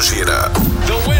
Gojira. The winner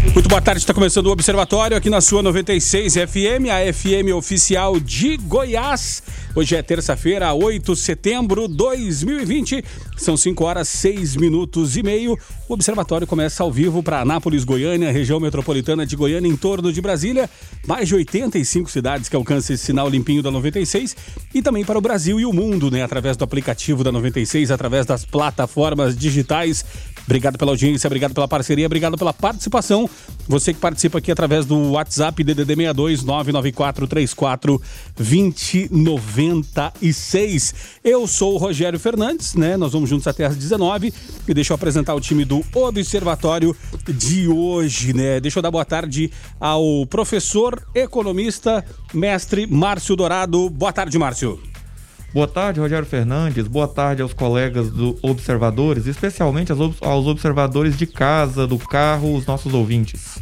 Muito boa tarde, está começando o Observatório aqui na sua 96 FM, a FM oficial de Goiás. Hoje é terça-feira, 8 de setembro de 2020. São 5 horas 6 minutos e meio. O Observatório começa ao vivo para Anápolis, Goiânia, região metropolitana de Goiânia, em torno de Brasília. Mais de 85 cidades que alcançam esse sinal limpinho da 96. E também para o Brasil e o mundo, né? Através do aplicativo da 96, através das plataformas digitais. Obrigado pela audiência, obrigado pela parceria, obrigado pela participação. Você que participa aqui através do WhatsApp DDD 62 994 34 2096. Eu sou o Rogério Fernandes, né? Nós vamos juntos até às 19 e deixa eu apresentar o time do Observatório de hoje, né? Deixa eu dar boa tarde ao professor economista, mestre Márcio Dourado. Boa tarde, Márcio. Boa tarde, Rogério Fernandes. Boa tarde aos colegas do Observadores, especialmente aos ob- aos observadores de casa, do carro, os nossos ouvintes.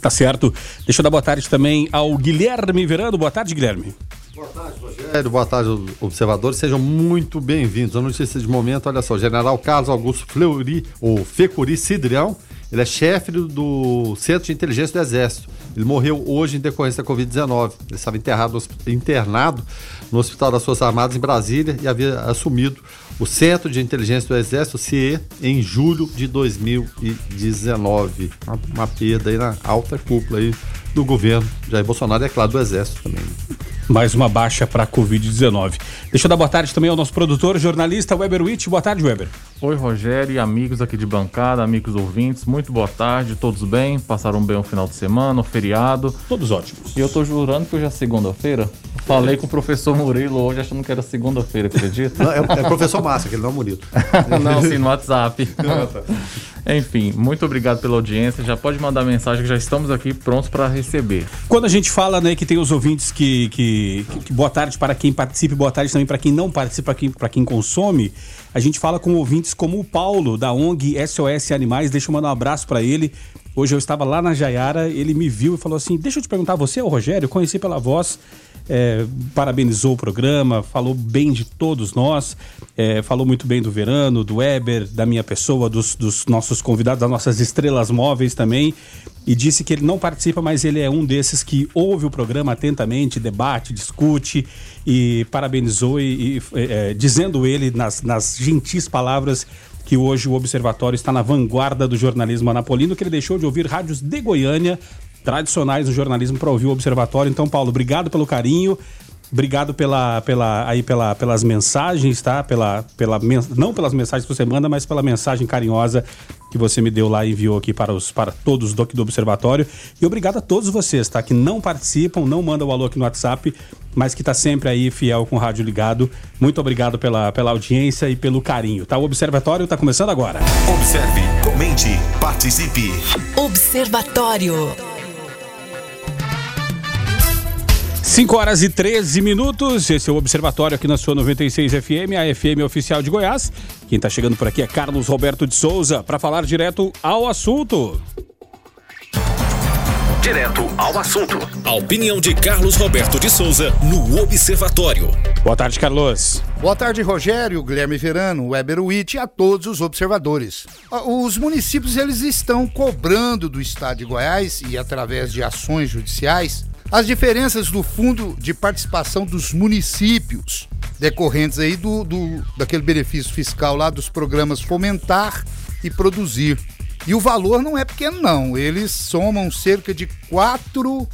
Tá certo. Deixa eu dar boa tarde também ao Guilherme Verano. Boa tarde, Guilherme. Rogério, boa tarde, observadores. Sejam muito bem-vindos. A notícia de momento, olha só, General Carlos Augusto Fleury, ou Fecuri Cidrião, ele é chefe do- Centro de Inteligência do Exército. Ele morreu hoje em decorrência da Covid-19. Ele estava enterrado, internado no Hospital das Forças Armadas em Brasília e havia assumido o Centro de Inteligência do Exército, CIE, em julho de 2019. Uma, uma perda aí na alta cúpula aí do governo Jair Bolsonaro e, é claro, do Exército também. Mais uma baixa para a Covid-19. Deixa eu dar boa tarde também ao nosso produtor, jornalista Weber Witt. Boa tarde, Weber. Oi, Rogério e amigos aqui de bancada, amigos ouvintes, muito boa tarde, todos bem? Passaram bem o final de semana, o feriado. Todos ótimos. E eu tô jurando que hoje é segunda-feira. Falei com o professor Murilo hoje achando que era segunda-feira, acredita? Não, é, é o professor Márcio, que ele não é Murilo. Não, sim, no WhatsApp. Enfim, muito obrigado pela audiência. Já pode mandar mensagem que já estamos aqui prontos para receber. Quando a gente fala né, que tem os ouvintes que, que, que- boa tarde para quem participa boa tarde também para quem não participa, para quem, para quem consome, a gente fala com ouvintes como o Paulo, da ONG SOS Animais. Deixa eu mandar um abraço para ele. Hoje eu estava lá na Jaiara, ele me viu e falou assim: Deixa eu te perguntar, você é o Rogério? Eu conheci pela voz. É, parabenizou o programa, falou bem de todos nós, é, falou muito bem do Verano, do Weber, da minha pessoa, dos, dos nossos convidados, das nossas estrelas móveis também, e disse que ele não participa, mas ele é um desses que ouve o programa atentamente, debate, discute, e parabenizou, e, e, é, dizendo ele nas, nas gentis palavras que hoje o Observatório está na vanguarda do jornalismo anapolino, que ele deixou de ouvir rádios de Goiânia, tradicionais do jornalismo, para ouvir o Observatório. Então, Paulo, obrigado pelo carinho. Obrigado pela, pela, aí pela, pelas mensagens, tá? Pela, pela, não pelas mensagens que você manda, mas pela mensagem carinhosa que você me deu lá e enviou aqui para, os, para todos do, aqui do Observatório. E obrigado a todos vocês, tá? Que não participam, não mandam o alô aqui no WhatsApp, mas que tá sempre aí fiel com o rádio ligado. Muito obrigado pela, pela audiência e pelo carinho, tá? O Observatório tá começando agora. Observe, comente, participe. Observatório. 5 horas e 13 minutos. Esse é o Observatório aqui na sua 96 FM, a FM oficial de Goiás. Quem está chegando por aqui é Carlos Roberto de Souza para falar direto ao assunto. Direto ao assunto. A opinião de Carlos Roberto de Souza no Observatório. Boa tarde, Carlos. Boa tarde, Rogério, Guilherme Verano, Weber Witt e a todos os observadores. Ah, Os municípios eles estão cobrando do Estado de Goiás e através de ações judiciais as diferenças do fundo de participação dos municípios decorrentes aí do, do daquele benefício fiscal lá dos programas Fomentar e Produzir. E o valor não é pequeno não, eles somam cerca de 4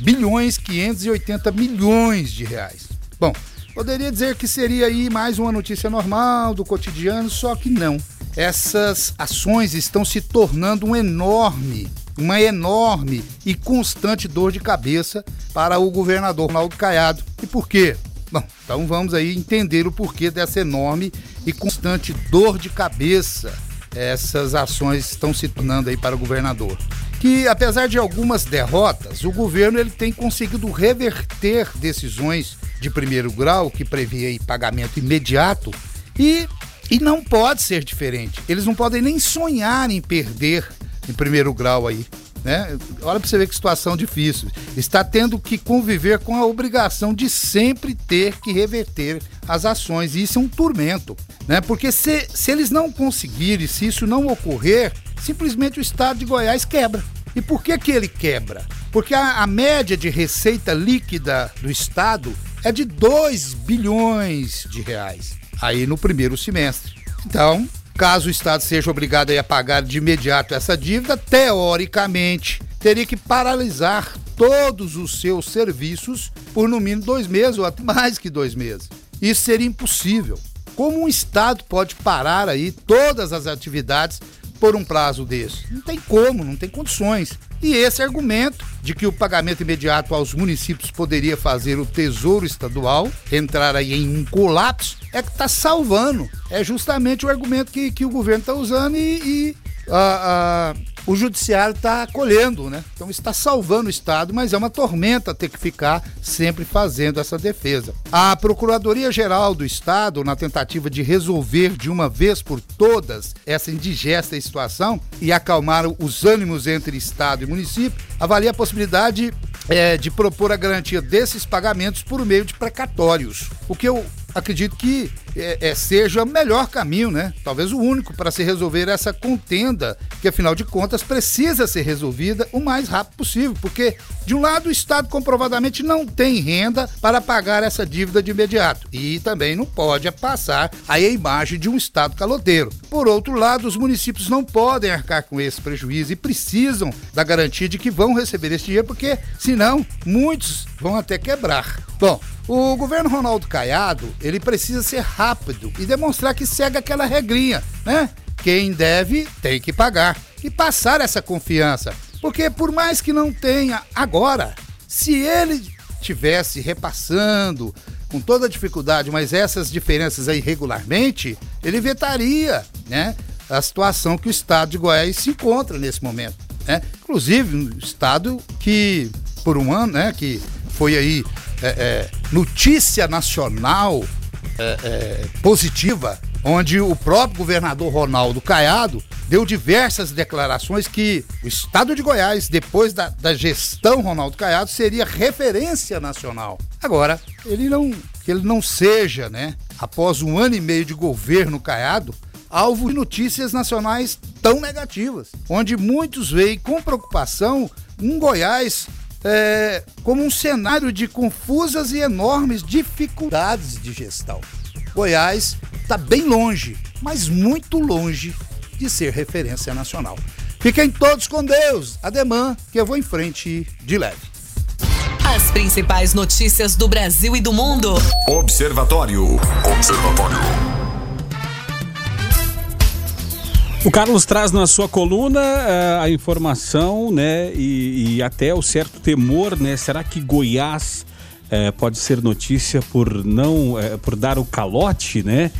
bilhões 580 milhões de reais. Bom, poderia dizer que seria aí mais uma notícia normal do cotidiano, só que não. Essas ações estão se tornando um enorme, uma enorme e constante dor de cabeça para o governador Ronaldo Caiado. E por quê? Bom, então vamos aí entender o porquê dessa enorme e constante dor de cabeça essas ações estão se tornando aí para o governador. Que apesar de algumas derrotas, o governo ele tem conseguido reverter decisões de primeiro grau que previa pagamento imediato e, e não pode ser diferente. Eles não podem nem sonhar em perder em primeiro grau aí. Né? Olha para você ver que situação difícil. Está tendo que conviver com a obrigação de sempre ter que reverter as ações. E isso é um tormento. Né? Porque se, se eles não conseguirem, se isso não ocorrer, simplesmente o estado de Goiás quebra. E por que, que ele quebra? Porque a, a média de receita líquida do estado é de 2 bilhões de reais aí no primeiro semestre. Então, caso o Estado seja obrigado a pagar de imediato essa dívida, teoricamente teria que paralisar todos os seus serviços por no mínimo dois meses ou até mais que dois meses. Isso seria impossível. Como um Estado pode parar aí todas as atividades por um prazo desse? Não tem como, não tem condições. E esse argumento de que o pagamento imediato aos municípios poderia fazer o Tesouro Estadual entrar aí em um colapso é que está salvando. É justamente o argumento que, que o governo está usando e, e a, a o judiciário está acolhendo, né? Então está salvando o Estado, mas é uma tormenta ter que ficar sempre fazendo essa defesa. A Procuradoria-Geral do Estado, na tentativa de resolver de uma vez por todas essa indigesta situação e acalmar os ânimos entre Estado e município, avalia a possibilidade é, de propor a garantia desses pagamentos por meio de precatórios. O que eu acredito que é, é, seja o melhor caminho, né? Talvez o único para se resolver essa contenda, que afinal de contas precisa ser resolvida o mais rápido possível, porque de um lado o Estado comprovadamente não tem renda para pagar essa dívida de imediato e também não pode passar a imagem de um Estado caloteiro. Por outro lado, os municípios não podem arcar com esse prejuízo e precisam da garantia de que vão receber esse dinheiro, porque senão muitos vão até quebrar. Bom, o governo Ronaldo Caiado, ele precisa ser rápido e demonstrar que segue aquela regrinha, né? Quem deve tem que pagar e passar essa confiança. Porque por mais que não tenha agora, se ele tivesse repassando com toda dificuldade, mas essas diferenças aí regularmente, ele vetaria, né, a situação que o estado de Goiás se encontra nesse momento, né? Inclusive, um estado que por um ano, né, que foi aí é, é, notícia nacional é, é, positiva, onde o próprio governador Ronaldo Caiado deu diversas declarações que o estado de Goiás, depois da, da gestão Ronaldo Caiado, seria referência nacional. Agora, ele não, que ele não seja, né, após um ano e meio de governo Caiado, alvo de notícias nacionais tão negativas, onde muitos veem com preocupação um Goiás é, como um cenário de confusas e enormes dificuldades de gestão. Goiás está bem longe, mas muito longe de ser referência nacional. Fiquem todos com Deus. Ademã, que eu vou em frente de leve. As principais notícias do Brasil e do mundo. Observatório. Observatório. O Carlos traz na sua coluna uh, a informação, né, e, e, até o certo temor, né, será que Goiás uh, pode ser notícia por não, uh, por dar o calote, né?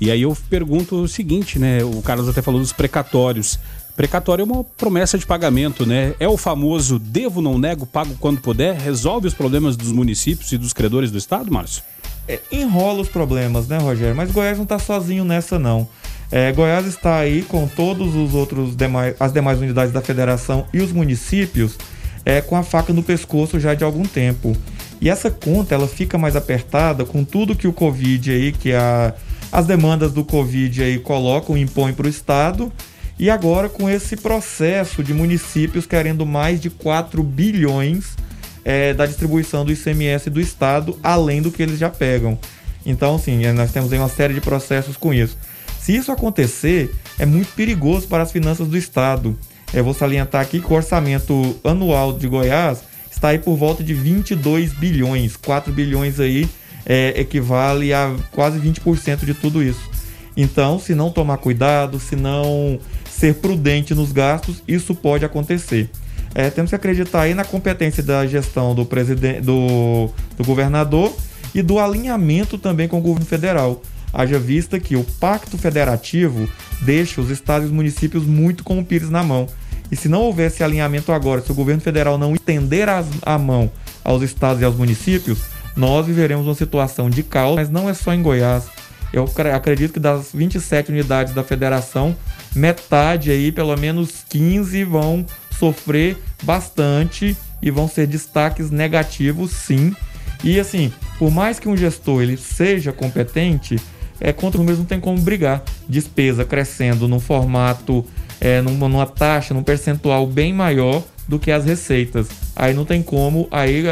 E aí eu pergunto o seguinte, né, o Carlos até falou dos precatórios. Precatório é uma promessa de pagamento, né? É o famoso devo, não nego, pago quando puder, resolve os problemas dos municípios e dos credores do estado, Márcio? É, enrola os problemas, né, Rogério? Mas Goiás não está sozinho nessa, não. É, Goiás está aí com todos os outros demais, as demais unidades da federação e os municípios é, com a faca no pescoço já de algum tempo. E essa conta ela fica mais apertada com tudo que o Covid aí, que a, as demandas do Covid aí colocam, impõem para o Estado. E agora com esse processo de municípios querendo mais de 4 bilhões é, da distribuição do ICMS do Estado, além do que eles já pegam. Então, sim, nós temos aí uma série de processos com isso. Se isso acontecer, é muito perigoso para as finanças do Estado. Eu vou salientar aqui que o orçamento anual de Goiás está aí por volta de 22 bilhões. 4 bilhões aí é, equivale a quase 20% de tudo isso. Então, se não tomar cuidado, se não ser prudente nos gastos, isso pode acontecer. É, temos que acreditar aí na competência da gestão do presidente, do, do governador e do alinhamento também com o governo federal Haja vista que o pacto federativo deixa os estados e os municípios muito com o pires na mão. E se não houver esse alinhamento agora, se o governo federal não estender as, a mão aos estados e aos municípios, nós viveremos uma situação de caos, mas não é só em Goiás. Eu acredito que das 27 unidades da federação, metade aí, pelo menos 15 vão sofrer bastante e vão ser destaques negativos, sim. E assim, por mais que um gestor ele seja competente, é, contra números não tem como brigar. Despesa crescendo num formato, é, numa, numa taxa, num percentual bem maior do que as receitas. Aí não tem como, aí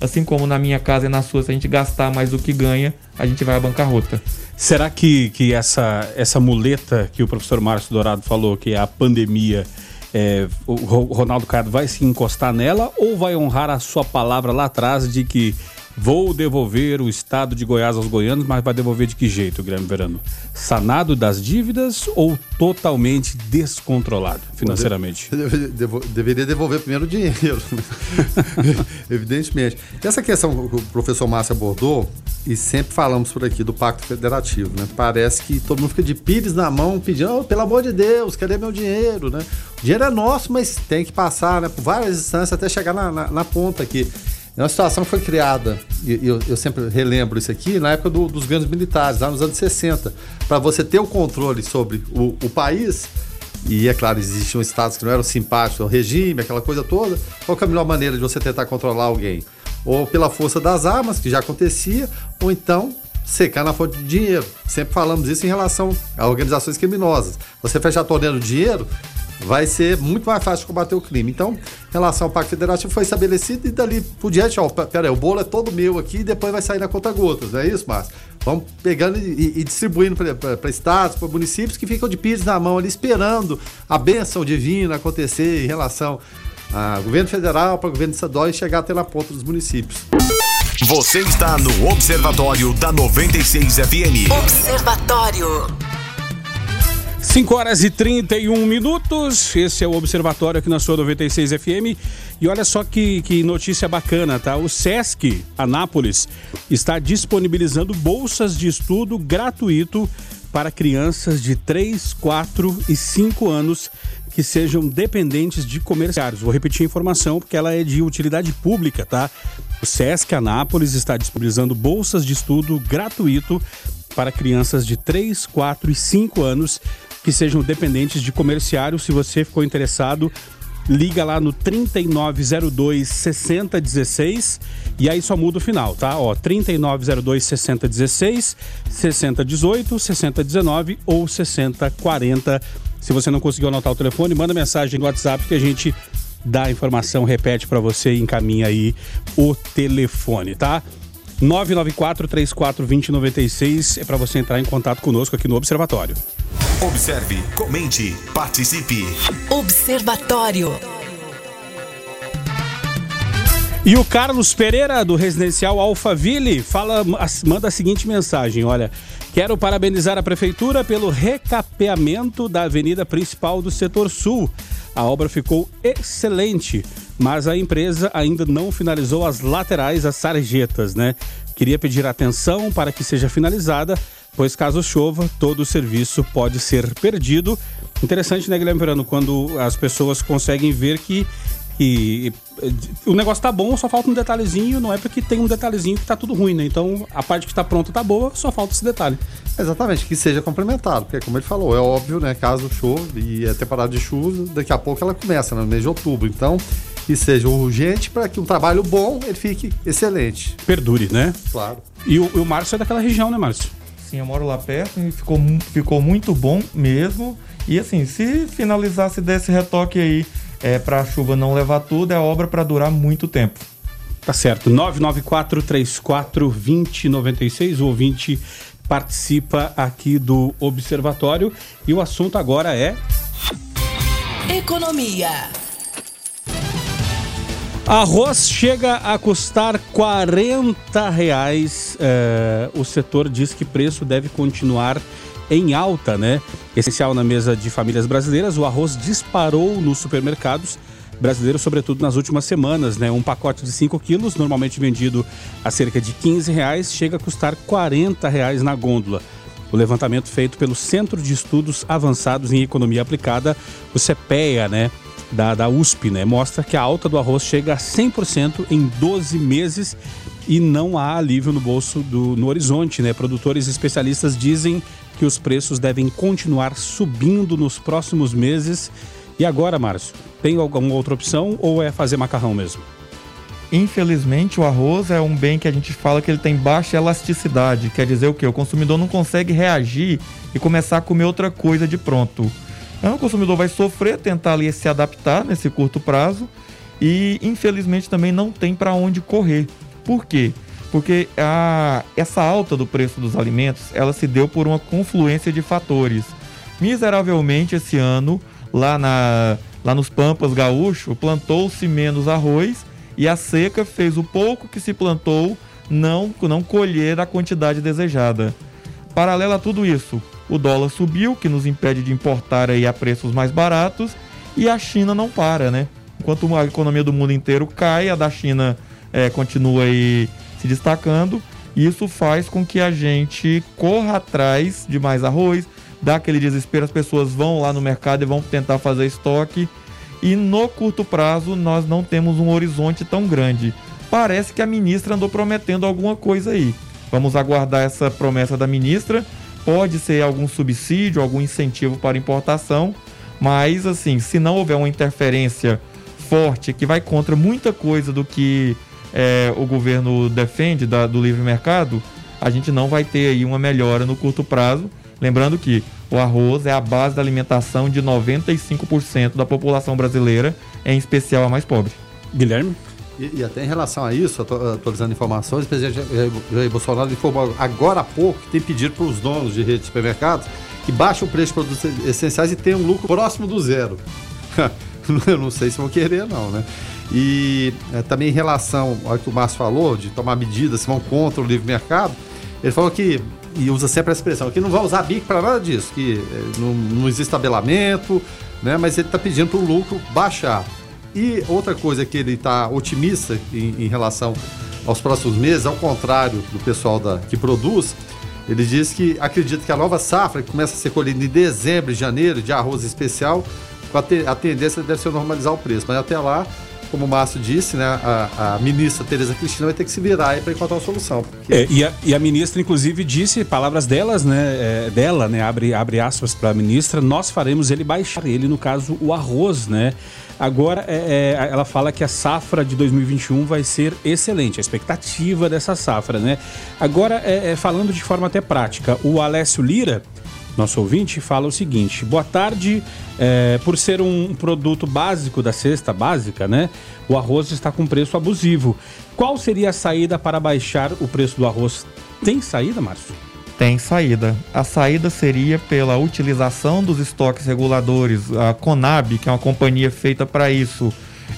assim como na minha casa e na sua, se a gente gastar mais do que ganha, a gente vai à bancarrota. Será que, que essa, essa muleta que o professor Márcio Dourado falou, que é a pandemia, é, o Ronaldo Caiado vai se encostar nela ou vai honrar a sua palavra lá atrás de que Vou devolver o estado de Goiás aos goianos, mas vai devolver de que jeito, Guilherme Verano? Sanado das dívidas ou totalmente descontrolado financeiramente? Devo, deveria devolver primeiro o dinheiro, né? evidentemente. Essa questão que o professor Márcio abordou, e sempre falamos por aqui do Pacto Federativo, né? Parece que todo mundo fica de pires na mão pedindo, oh, pelo amor de Deus, cadê meu dinheiro, né? O dinheiro é nosso, mas tem que passar né, por várias instâncias até chegar na, na, na ponta aqui. É uma situação que foi criada, e eu, eu sempre relembro isso aqui, na época do, dos governos militares, lá nos anos 60. Para você ter o controle sobre o, o país, e é claro, existiam estados que não eram simpáticos ao regime, aquela coisa toda, qual é a melhor maneira de você tentar controlar alguém? Ou pela força das armas, que já acontecia, ou então secar na fonte de dinheiro. Sempre falamos isso em relação a organizações criminosas. Você fechar a torneira do dinheiro, vai ser muito mais fácil combater o crime. Então, em relação ao Pacto Federativo, foi estabelecido e dali por diante, ó, peraí, o bolo é todo meu aqui e depois vai sair na conta gotas, não é isso, Márcio? Vamos pegando e, e distribuindo para estados, para municípios que ficam de pires na mão ali, esperando a bênção divina acontecer em relação ao governo federal, para o governo estadual e chegar até na ponta dos municípios. Você está no Observatório da 96 FM. Observatório. 5 horas e 31 minutos. Esse é o Observatório aqui na sua 96 FM. E olha só que, que notícia bacana, tá? O SESC Anápolis está disponibilizando bolsas de estudo gratuito para crianças de 3, 4 e 5 anos que sejam dependentes de comerciários. Vou repetir a informação porque ela é de utilidade pública, tá? O SESC Anápolis está disponibilizando bolsas de estudo gratuito para crianças de 3, 4 e 5 anos que sejam dependentes de comerciário. Se você ficou interessado, liga lá no 3902 6016 e aí só muda o final, tá? Ó, 3902 6016, 6018, 6019 ou 6040. Se você não conseguiu anotar o telefone, manda mensagem no WhatsApp que a gente dá a informação, repete para você e encaminha aí o telefone, tá? 994 34 2096 é para você entrar em contato conosco aqui no Observatório. Observe, comente, participe. Observatório. E o Carlos Pereira, do residencial Alphaville, fala, manda a seguinte mensagem: olha, quero parabenizar a prefeitura pelo recapeamento da avenida principal do setor sul. A obra ficou excelente, mas a empresa ainda não finalizou as laterais, as sarjetas, né? Queria pedir atenção para que seja finalizada, pois caso chova, todo o serviço pode ser perdido. Interessante, né, Guilherme Verano, quando as pessoas conseguem ver que, que o negócio tá bom, só falta um detalhezinho, não é porque tem um detalhezinho que tá tudo ruim, né? Então a parte que tá pronta tá boa, só falta esse detalhe. Exatamente, que seja complementado, porque como ele falou, é óbvio, né? Caso chove e é temporada de chuva, daqui a pouco ela começa, né, no mês de outubro. Então, que seja urgente para que um trabalho bom ele fique excelente. Perdure, né? Claro. E o, o Márcio é daquela região, né, Márcio? Sim, eu moro lá perto e ficou, ficou muito bom mesmo. E assim, se finalizasse desse retoque aí é, para a chuva não levar tudo, é obra para durar muito tempo. Tá certo. 994 34 2096, o ouvinte participa aqui do Observatório. E o assunto agora é. Economia. Arroz chega a custar 40 reais. É, o setor diz que preço deve continuar em alta, né? Essencial na mesa de famílias brasileiras, o arroz disparou nos supermercados brasileiros, sobretudo nas últimas semanas, né? Um pacote de 5 quilos, normalmente vendido a cerca de 15 reais, chega a custar 40 reais na gôndola. O levantamento feito pelo Centro de Estudos Avançados em Economia Aplicada, o CEPEA, né? Da, da USP, né? Mostra que a alta do arroz chega a 100% em 12 meses e não há alívio no bolso do, no horizonte, né? Produtores especialistas dizem que os preços devem continuar subindo nos próximos meses. E agora, Márcio, tem alguma outra opção ou é fazer macarrão mesmo? Infelizmente, o arroz é um bem que a gente fala que ele tem baixa elasticidade. Quer dizer o quê? O consumidor não consegue reagir e começar a comer outra coisa de pronto. Então, o consumidor vai sofrer, tentar ali se adaptar nesse curto prazo e, infelizmente, também não tem para onde correr. Por quê? Porque a, essa alta do preço dos alimentos, ela se deu por uma confluência de fatores. Miseravelmente esse ano, lá, na, lá nos Pampas Gaúcho, plantou-se menos arroz e a seca fez o pouco que se plantou não, não colher a quantidade desejada. Paralelo a tudo isso, o dólar subiu, que nos impede de importar aí a preços mais baratos, e a China não para, né? Enquanto a economia do mundo inteiro cai, a da China é, continua aí se destacando. Isso faz com que a gente corra atrás de mais arroz, dá aquele desespero, as pessoas vão lá no mercado e vão tentar fazer estoque. E no curto prazo nós não temos um horizonte tão grande. Parece que a ministra andou prometendo alguma coisa aí. Vamos aguardar essa promessa da ministra. Pode ser algum subsídio, algum incentivo para importação, mas assim, se não houver uma interferência forte que vai contra muita coisa do que é, o governo defende da, do livre mercado, a gente não vai ter aí uma melhora no curto prazo. Lembrando que o arroz é a base da alimentação de 95% da população brasileira, em especial a mais pobre. Guilherme? E, e até em relação a isso, atualizando informações, o presidente Jair Bolsonaro informou agora há pouco que tem pedido para os donos de redes de supermercados que baixem o preço de produtos essenciais e tenham um lucro próximo do zero. Eu não sei se vão querer, não, né? E é, também em relação ao que o Márcio falou, de tomar medidas se vão contra o livre mercado, ele falou que, e usa sempre a expressão, que não vai usar BIC para nada disso, que é, não, não existe tabelamento, né? mas ele está pedindo para o lucro baixar. E outra coisa que ele está otimista em, em, relação aos próximos meses, ao contrário do pessoal da, que produz, ele diz que acredita que a nova safra, que começa a ser colhida em dezembro e janeiro, de arroz especial, a tendência deve ser normalizar o preço. Mas até lá, como o Márcio disse, né, a, a ministra Tereza Cristina vai ter que se virar para encontrar uma solução. Porque... É, e, a, e, a, ministra, inclusive, disse, palavras delas, né, é, dela, né, abre, abre aspas para a ministra, nós faremos ele baixar, ele, no caso, o arroz, né? Agora, é, é ela fala que a safra de 2021 vai ser excelente, a expectativa dessa safra, né? Agora, é, é, falando de forma até prática, o Alessio Lira nosso ouvinte, fala o seguinte: boa tarde. É, por ser um produto básico da cesta básica, né? O arroz está com preço abusivo. Qual seria a saída para baixar o preço do arroz? Tem saída, Márcio? Tem saída. A saída seria pela utilização dos estoques reguladores. A Conab, que é uma companhia feita para isso,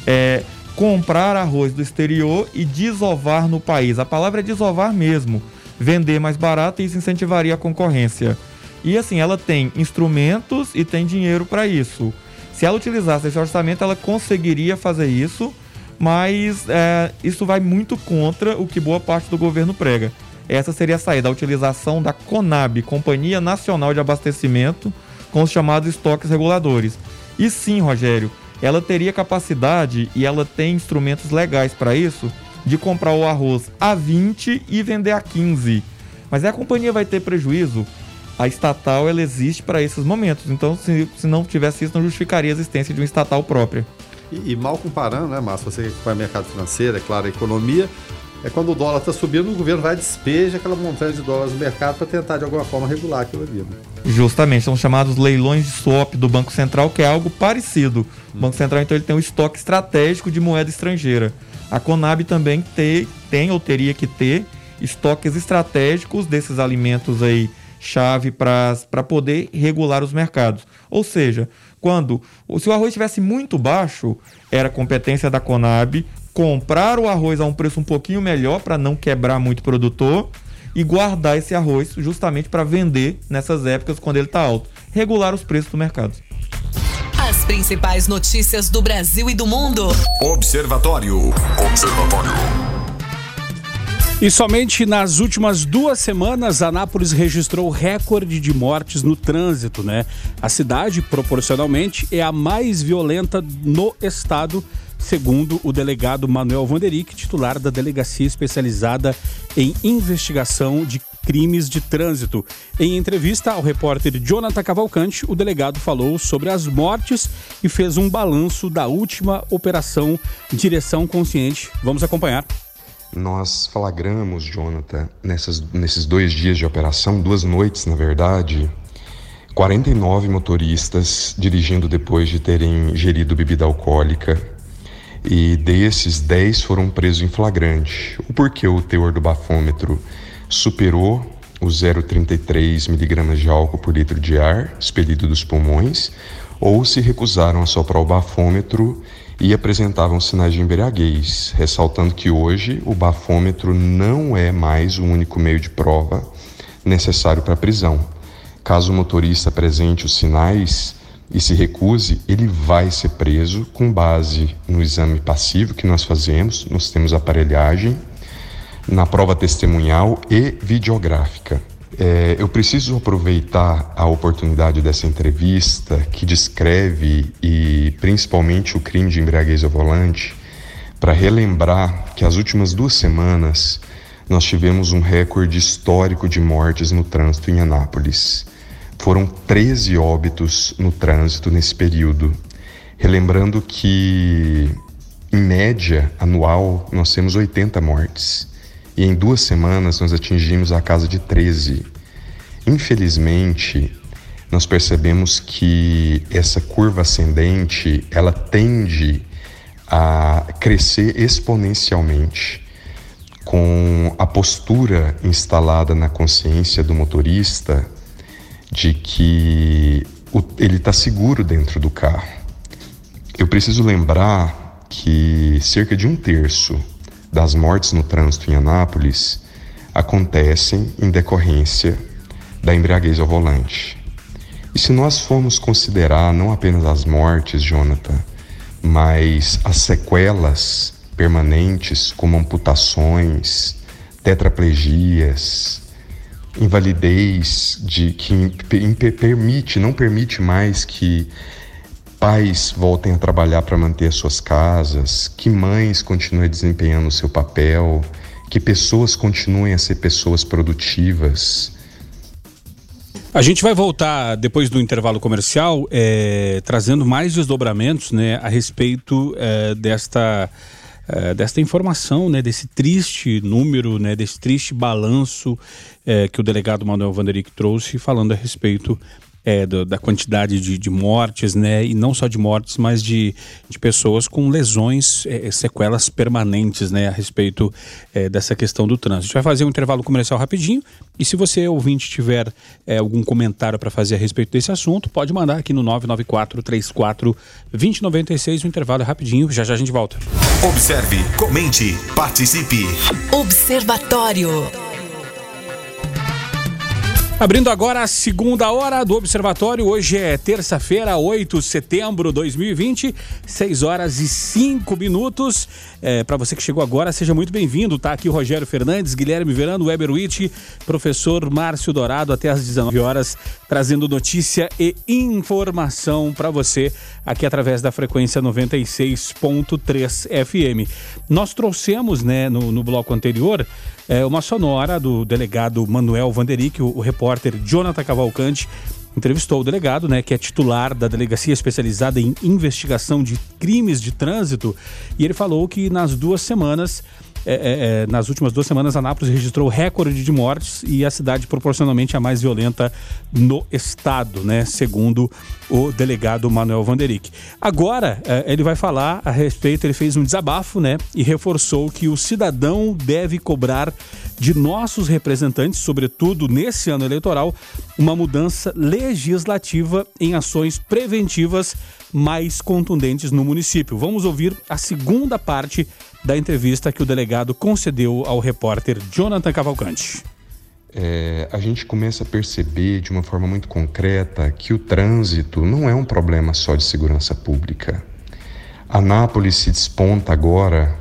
é comprar arroz do exterior e desovar no país. A palavra é desovar mesmo. Vender mais barato e isso incentivaria a concorrência. E assim, ela tem instrumentos e tem dinheiro para isso. Se ela utilizasse esse orçamento, ela conseguiria fazer isso, mas é, isso vai muito contra o que boa parte do governo prega. Essa seria a saída, a utilização da CONAB, Companhia Nacional de Abastecimento, com os chamados estoques reguladores. E sim, Rogério, ela teria capacidade e ela tem instrumentos legais para isso de comprar o arroz a 20 e vender a 15. Mas a companhia vai ter prejuízo a estatal ela existe para esses momentos. Então, se, se não tivesse isso, não justificaria a existência de uma estatal própria. E, e mal comparando, né, Márcio? Você que acompanha o mercado financeiro, é claro, a economia, é quando o dólar está subindo, o governo vai despeja aquela montanha de dólares no mercado para tentar, de alguma forma, regular aquilo ali. Né? Justamente, são chamados leilões de swap do Banco Central, que é algo parecido. O Banco Central, então, ele tem um estoque estratégico de moeda estrangeira. A Conab também tem, tem ou teria que ter estoques estratégicos desses alimentos aí chave para poder regular os mercados. Ou seja, quando se o arroz estivesse muito baixo, era competência da Conab comprar o arroz a um preço um pouquinho melhor para não quebrar muito o produtor e guardar esse arroz justamente para vender nessas épocas quando ele está alto, regular os preços do mercado. As principais notícias do Brasil e do mundo. Observatório. Observatório. E somente nas últimas duas semanas, Anápolis registrou recorde de mortes no trânsito, né? A cidade, proporcionalmente, é a mais violenta no estado, segundo o delegado Manuel Vanderick, titular da Delegacia Especializada em Investigação de Crimes de Trânsito. Em entrevista ao repórter Jonathan Cavalcante, o delegado falou sobre as mortes e fez um balanço da última operação Direção Consciente. Vamos acompanhar. Nós flagramos, Jonathan, nessas, nesses dois dias de operação, duas noites na verdade, 49 motoristas dirigindo depois de terem gerido bebida alcoólica e desses 10 foram presos em flagrante. O porquê o teor do bafômetro superou os 0,33 miligramas de álcool por litro de ar expelido dos pulmões ou se recusaram a soprar o bafômetro e apresentavam sinais de embriaguez, ressaltando que hoje o bafômetro não é mais o único meio de prova necessário para a prisão. Caso o motorista apresente os sinais e se recuse, ele vai ser preso com base no exame passivo que nós fazemos, nós temos aparelhagem, na prova testemunhal e videográfica. É, eu preciso aproveitar a oportunidade dessa entrevista que descreve e principalmente o crime de embriaguez ao volante para relembrar que as últimas duas semanas nós tivemos um recorde histórico de mortes no trânsito em Anápolis. Foram 13 óbitos no trânsito nesse período. Relembrando que, em média anual, nós temos 80 mortes e em duas semanas nós atingimos a casa de 13. Infelizmente, nós percebemos que essa curva ascendente ela tende a crescer exponencialmente com a postura instalada na consciência do motorista de que ele está seguro dentro do carro. Eu preciso lembrar que cerca de um terço das mortes no trânsito em Anápolis acontecem em decorrência da embriaguez ao volante. E se nós formos considerar não apenas as mortes, Jonathan, mas as sequelas permanentes, como amputações, tetraplegias, invalidez de que permite, não permite mais que pais voltem a trabalhar para manter as suas casas, que mães continuem desempenhando o seu papel, que pessoas continuem a ser pessoas produtivas. A gente vai voltar depois do intervalo comercial, é, trazendo mais desdobramentos né, a respeito é, desta, é, desta informação, né, desse triste número, né, desse triste balanço que o delegado Manuel Vanderick trouxe, falando a respeito é, do, da quantidade de, de, mortes, né? E não só de mortes, mas de, de pessoas com lesões, é, sequelas permanentes, né? A respeito é, dessa questão do trânsito. A gente vai fazer um intervalo comercial rapidinho. E se você, ouvinte, tiver é, algum comentário para fazer a respeito desse assunto, pode mandar aqui no 994 34 2096. O intervalo é rapidinho. Já já a gente volta. Observe, comente, participe. Observatório. Abrindo agora a segunda hora do Observatório, hoje é terça-feira, 8 de setembro de 2020, 6 horas e 5 minutos. É, Para você que chegou agora, seja muito bem-vindo. Tá aqui o Rogério Fernandes, Guilherme Verano, Weber Witt, professor Márcio Dourado, até às 19 horas, trazendo notícia e informação para você aqui através da frequência 96.3 FM. Nós trouxemos, né, no, no bloco anterior, é, uma sonora do delegado Manuel Vanderick, o, o repórter Jonathan Cavalcante, entrevistou o delegado, né, que é titular da delegacia especializada em investigação de crimes de trânsito, e ele falou que nas duas semanas é, é, é, nas últimas duas semanas, Anápolis registrou recorde de mortes e a cidade proporcionalmente a mais violenta no estado, né? Segundo o delegado Manuel Vanderick. Agora, é, ele vai falar a respeito, ele fez um desabafo, né? E reforçou que o cidadão deve cobrar de nossos representantes, sobretudo nesse ano eleitoral, uma mudança legislativa em ações preventivas mais contundentes no município. Vamos ouvir a segunda parte da entrevista que o delegado concedeu ao repórter Jonathan Cavalcante. É, a gente começa a perceber de uma forma muito concreta que o trânsito não é um problema só de segurança pública. Anápolis se desponta agora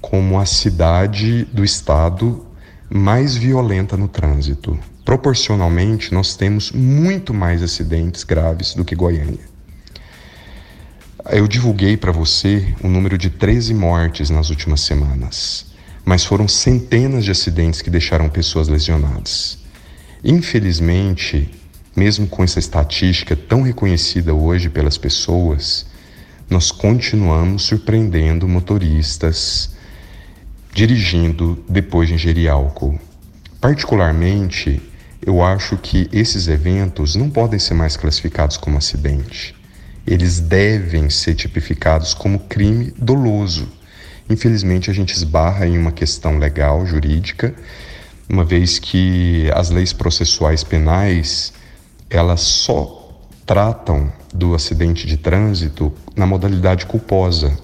como a cidade do estado mais violenta no trânsito. Proporcionalmente, nós temos muito mais acidentes graves do que Goiânia. Eu divulguei para você o número de 13 mortes nas últimas semanas, mas foram centenas de acidentes que deixaram pessoas lesionadas. Infelizmente, mesmo com essa estatística tão reconhecida hoje pelas pessoas, nós continuamos surpreendendo motoristas dirigindo depois de ingerir álcool. Particularmente, eu acho que esses eventos não podem ser mais classificados como acidente. Eles devem ser tipificados como crime doloso. Infelizmente, a gente esbarra em uma questão legal, jurídica, uma vez que as leis processuais penais elas só tratam do acidente de trânsito na modalidade culposa.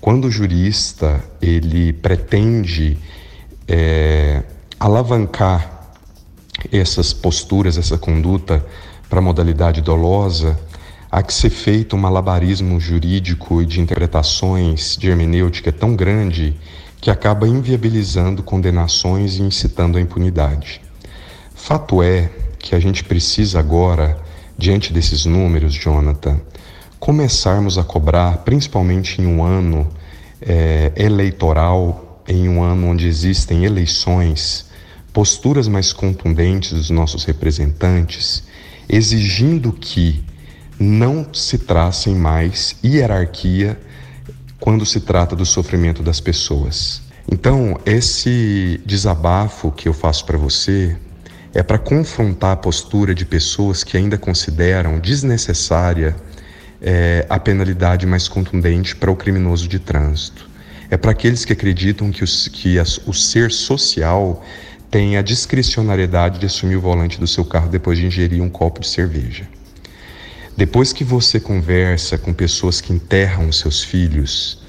Quando o jurista ele pretende é, alavancar essas posturas, essa conduta para a modalidade dolosa, há que ser feito um malabarismo jurídico e de interpretações de hermenêutica tão grande que acaba inviabilizando condenações e incitando a impunidade. Fato é que a gente precisa agora, diante desses números, Jonathan, começarmos a cobrar, principalmente em um ano é, eleitoral, em um ano onde existem eleições, posturas mais contundentes dos nossos representantes, exigindo que não se tracem mais hierarquia quando se trata do sofrimento das pessoas. Então, esse desabafo que eu faço para você é para confrontar a postura de pessoas que ainda consideram desnecessária é, a penalidade mais contundente para o criminoso de trânsito. É para aqueles que acreditam que, os, que as, o ser social tem a discricionariedade de assumir o volante do seu carro depois de ingerir um copo de cerveja. Depois que você conversa com pessoas que enterram os seus filhos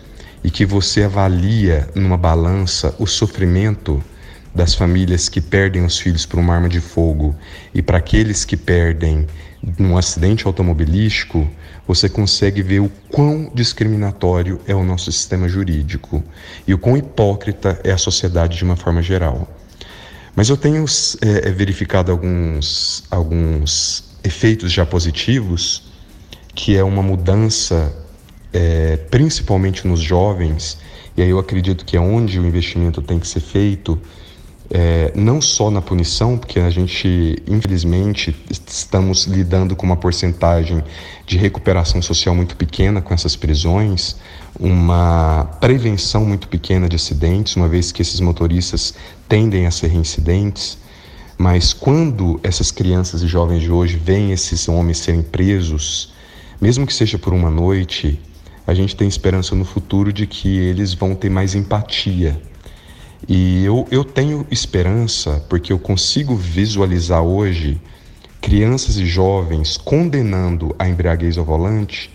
e que você avalia numa balança o sofrimento das famílias que perdem os filhos por uma arma de fogo e para aqueles que perdem num acidente automobilístico, você consegue ver o quão discriminatório é o nosso sistema jurídico e o quão hipócrita é a sociedade de uma forma geral. Mas eu tenho é, verificado alguns, alguns efeitos já positivos, que é uma mudança, é, principalmente nos jovens, e aí eu acredito que é onde o investimento tem que ser feito, é, não só na punição, porque a gente, infelizmente, estamos lidando com uma porcentagem de recuperação social muito pequena com essas prisões, uma prevenção muito pequena de acidentes, uma vez que esses motoristas tendem a ser reincidentes. Mas quando essas crianças e jovens de hoje veem esses homens serem presos, mesmo que seja por uma noite, a gente tem esperança no futuro de que eles vão ter mais empatia. E eu, eu tenho esperança porque eu consigo visualizar hoje crianças e jovens condenando a embriaguez ao volante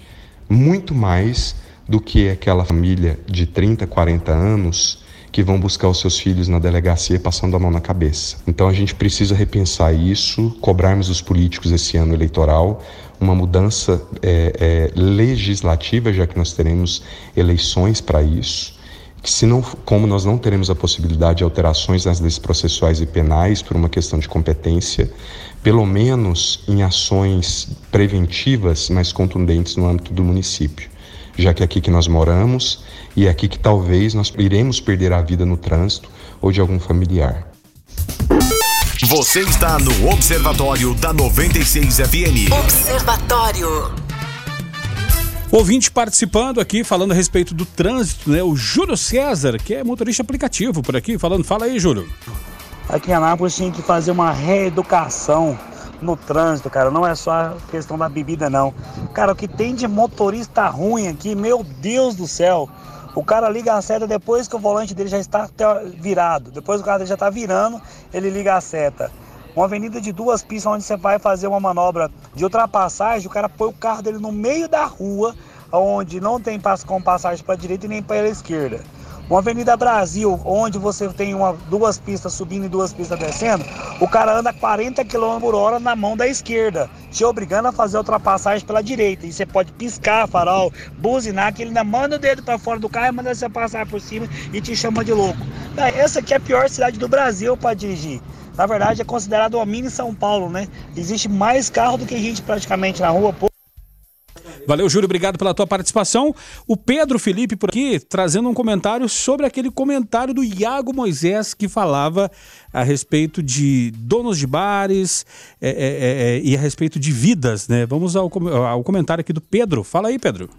muito mais do que aquela família de 30, 40 anos que vão buscar os seus filhos na delegacia passando a mão na cabeça. Então a gente precisa repensar isso, cobrarmos os políticos esse ano eleitoral uma mudança é, é, legislativa, já que nós teremos eleições para isso que se não, como nós não teremos a possibilidade de alterações nas leis processuais e penais por uma questão de competência, pelo menos em ações preventivas mais contundentes no âmbito do município, já que é aqui que nós moramos e é aqui que talvez nós iremos perder a vida no trânsito ou de algum familiar. Você está no Observatório da 96 FM. Observatório. Ouvinte participando aqui, falando a respeito do trânsito, né? O Júlio César, que é motorista aplicativo por aqui, falando. Fala aí, Júlio. Aqui em Anápolis tinha que fazer uma reeducação no trânsito, cara. Não é só a questão da bebida, não. Cara, o que tem de motorista ruim aqui, meu Deus do céu. O cara liga a seta depois que o volante dele já está virado. Depois que o carro dele já está virando, ele liga a seta. Uma avenida de duas pistas onde você vai fazer uma manobra de ultrapassagem, o cara põe o carro dele no meio da rua, onde não tem com passagem para a direita e nem para a esquerda. Uma Avenida Brasil, onde você tem uma, duas pistas subindo e duas pistas descendo, o cara anda 40 km por hora na mão da esquerda, te obrigando a fazer ultrapassagem pela direita. E você pode piscar farol, buzinar, que ele ainda manda o dedo para fora do carro e manda você passar por cima e te chama de louco. Essa aqui é a pior cidade do Brasil para dirigir. Na verdade, é considerado uma mini São Paulo, né? Existe mais carro do que gente praticamente na rua. Pô. Valeu, Júlio, obrigado pela tua participação. O Pedro Felipe por aqui trazendo um comentário sobre aquele comentário do Iago Moisés que falava a respeito de donos de bares é, é, é, e a respeito de vidas, né? Vamos ao, ao comentário aqui do Pedro. Fala aí, Pedro.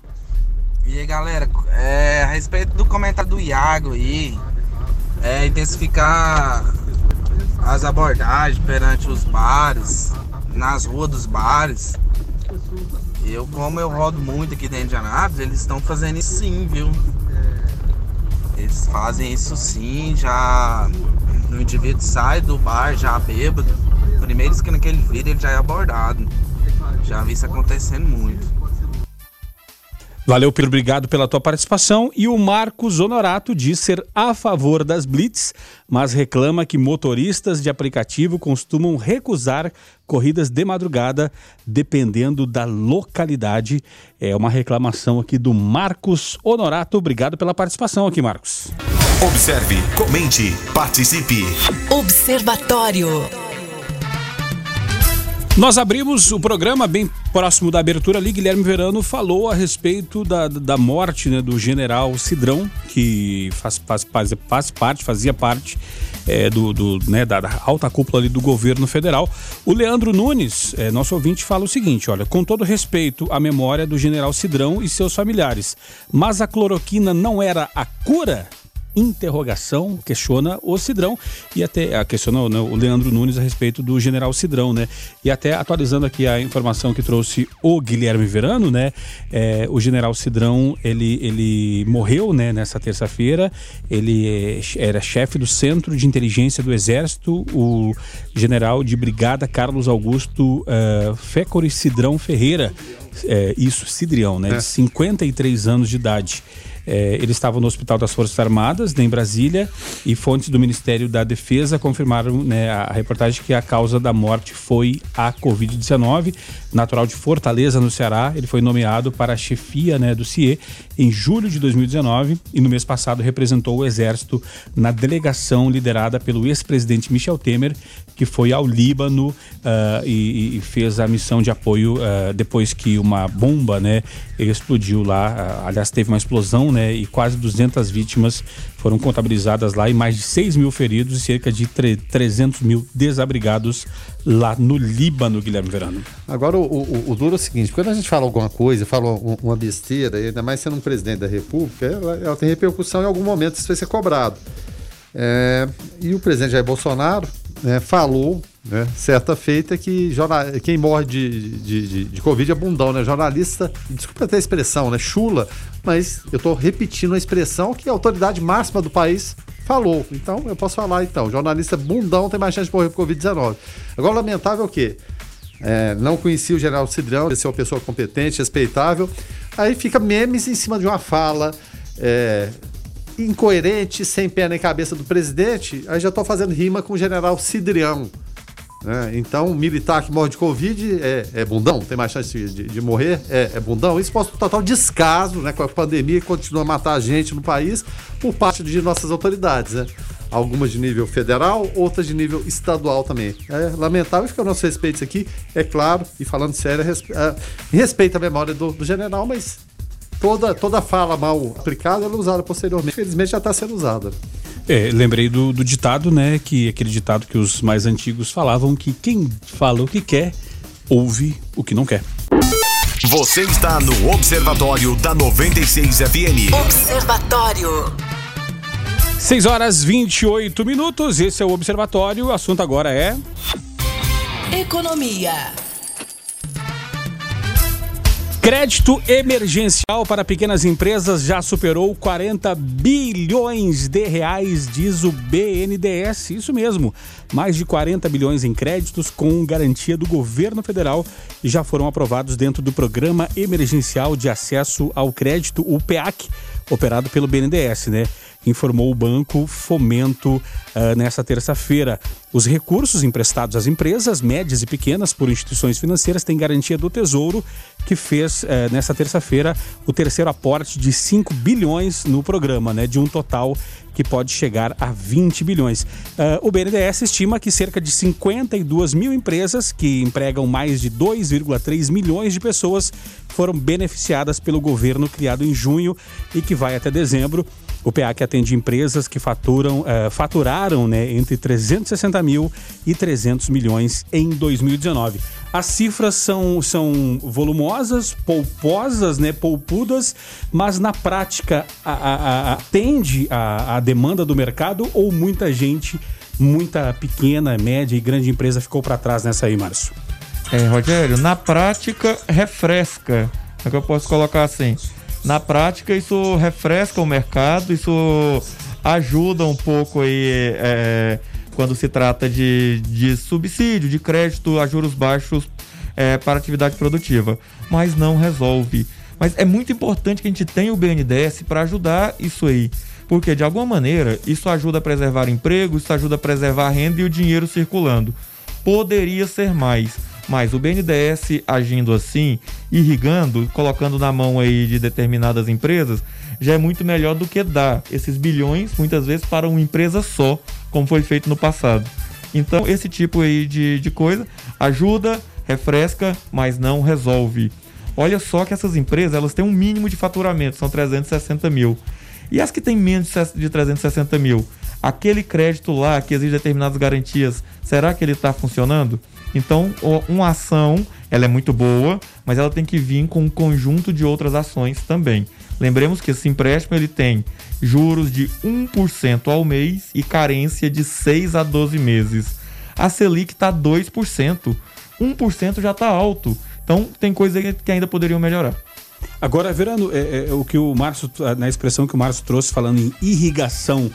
E aí, galera, é, a respeito do comentário do Iago aí, é intensificar as abordagens perante os bares, nas ruas dos bares. Eu, como eu rodo muito aqui dentro de Anápolis, eles estão fazendo isso sim, viu? Eles fazem isso sim, já o indivíduo sai do bar já bêbado. Primeiro que naquele vídeo ele já é abordado. Já vi isso acontecendo muito. Valeu, Pedro, obrigado pela tua participação. E o Marcos Honorato diz ser a favor das blitz, mas reclama que motoristas de aplicativo costumam recusar corridas de madrugada, dependendo da localidade. É uma reclamação aqui do Marcos Honorato. Obrigado pela participação aqui, Marcos. Observe, comente, participe. Observatório. Nós abrimos o programa bem próximo da abertura ali. Guilherme Verano falou a respeito da, da morte né, do general Cidrão, que faz, faz, faz, faz parte, fazia parte é, do, do né, da, alta cúpula ali do governo federal. O Leandro Nunes, é, nosso ouvinte, fala o seguinte: olha, com todo respeito à memória do general Cidrão e seus familiares, mas a cloroquina não era a cura interrogação, questiona o Cidrão e até questiona né, o Leandro Nunes a respeito do general Cidrão, né? E até atualizando aqui a informação que trouxe o Guilherme Verano, né? É, o general Cidrão, ele, ele morreu, né, nessa terça-feira. Ele é, era chefe do Centro de Inteligência do Exército, o general de brigada Carlos Augusto uh, Fécori Cidrão Ferreira. É, isso, Cidrião, né? É. De 53 anos de idade. É, ele estava no Hospital das Forças Armadas, em Brasília, e fontes do Ministério da Defesa confirmaram né, a reportagem que a causa da morte foi a Covid-19. Natural de Fortaleza, no Ceará, ele foi nomeado para a chefia né, do CIE em julho de 2019 e no mês passado representou o Exército na delegação liderada pelo ex-presidente Michel Temer, que foi ao Líbano uh, e, e, fez a missão de apoio uh, depois que uma bomba né, explodiu lá. Uh, aliás, teve uma explosão né, e quase 200 vítimas foram contabilizadas lá e mais de 6 mil feridos e cerca de 300 mil desabrigados lá no Líbano, Guilherme Verano. Agora, o, o, o duro é o seguinte: quando a gente fala alguma coisa, fala uma besteira, ainda mais sendo um presidente da República, ela, ela tem repercussão em algum momento, isso vai ser cobrado. É, e o presidente Jair Bolsonaro né, falou, né, certa feita, que quem morre de, de, de, de, Covid é bundão, né? Jornalista, desculpa até a expressão, né? Chula, mas eu estou repetindo a expressão que a autoridade máxima do país falou. Então, eu posso falar então. Jornalista bundão tem mais chance de morrer por Covid-19. Agora, lamentável o quê? É, não conhecia o general Cidrão, ele é uma pessoa competente, respeitável. Aí fica memes em cima de uma fala. É, incoerente, sem pé nem cabeça do presidente, aí já estou fazendo rima com o general Cidrião. Né? Então, militar que morre de Covid é, é bundão, tem mais chance de, de, morrer, é, é, bundão. Isso mostra um total descaso né, com a pandemia que continua a matar a gente no país por parte de nossas autoridades. Né? Algumas de nível federal, outras de nível estadual também. É lamentável, fica o nosso respeito aqui, é claro, e falando sério, respe, é, respeita a memória do, do general, mas toda, toda fala mal aplicada ela é usada posteriormente. Infelizmente já está sendo usada. É, lembrei do, do, ditado, né? Que aquele ditado que os mais antigos falavam que quem fala o que quer, ouve o que não quer. Você está no Observatório da 96 FM. Observatório. 6 horas 28 minutos. Esse é o Observatório. O assunto agora é. Economia. Crédito emergencial para pequenas empresas já superou 40 bilhões de reais, diz o BNDES. Isso mesmo, mais de 40 bilhões em créditos com garantia do governo federal já foram aprovados dentro do Programa Emergencial de Acesso ao Crédito, o PEAC operado pelo BNDES, né? Informou o Banco Fomento uh, nessa terça-feira. Os recursos emprestados às empresas médias e pequenas por instituições financeiras têm garantia do Tesouro, que fez uh, nessa terça-feira o terceiro aporte de 5 bilhões no programa, né? De um total que pode chegar a 20 bilhões. Uh, o BNDES estima que cerca de 52 mil empresas, que empregam mais de 2,3 milhões de pessoas, foram beneficiadas pelo governo criado em junho e que vai até dezembro. O PA que atende empresas que faturam, uh, faturaram né, entre 360 mil e 300 milhões em 2019. As cifras são, são volumosas, pouposas, né, poupudas, mas na prática a, a, a, atende a, a demanda do mercado ou muita gente, muita pequena, média e grande empresa ficou para trás nessa aí, Márcio? É, Rogério, na prática refresca. É que eu posso colocar assim. Na prática, isso refresca o mercado, isso ajuda um pouco aí. É, quando se trata de, de subsídio, de crédito a juros baixos é, para atividade produtiva, mas não resolve. Mas é muito importante que a gente tenha o BNDES para ajudar isso aí, porque de alguma maneira isso ajuda a preservar emprego, isso ajuda a preservar a renda e o dinheiro circulando. Poderia ser mais, mas o BNDES agindo assim, irrigando, colocando na mão aí de determinadas empresas, já é muito melhor do que dar esses bilhões, muitas vezes, para uma empresa só, como foi feito no passado. Então, esse tipo aí de, de coisa ajuda, refresca, mas não resolve. Olha só que essas empresas elas têm um mínimo de faturamento, são 360 mil. E as que têm menos de 360 mil, aquele crédito lá que exige determinadas garantias, será que ele está funcionando? Então, uma ação, ela é muito boa, mas ela tem que vir com um conjunto de outras ações também. Lembremos que esse empréstimo ele tem juros de 1% ao mês e carência de 6 a 12 meses. A Selic está 2%. 1% já está alto. Então tem coisas que ainda poderiam melhorar. Agora, Verano, é, é, o que o Márcio, na expressão que o Márcio trouxe falando em irrigação,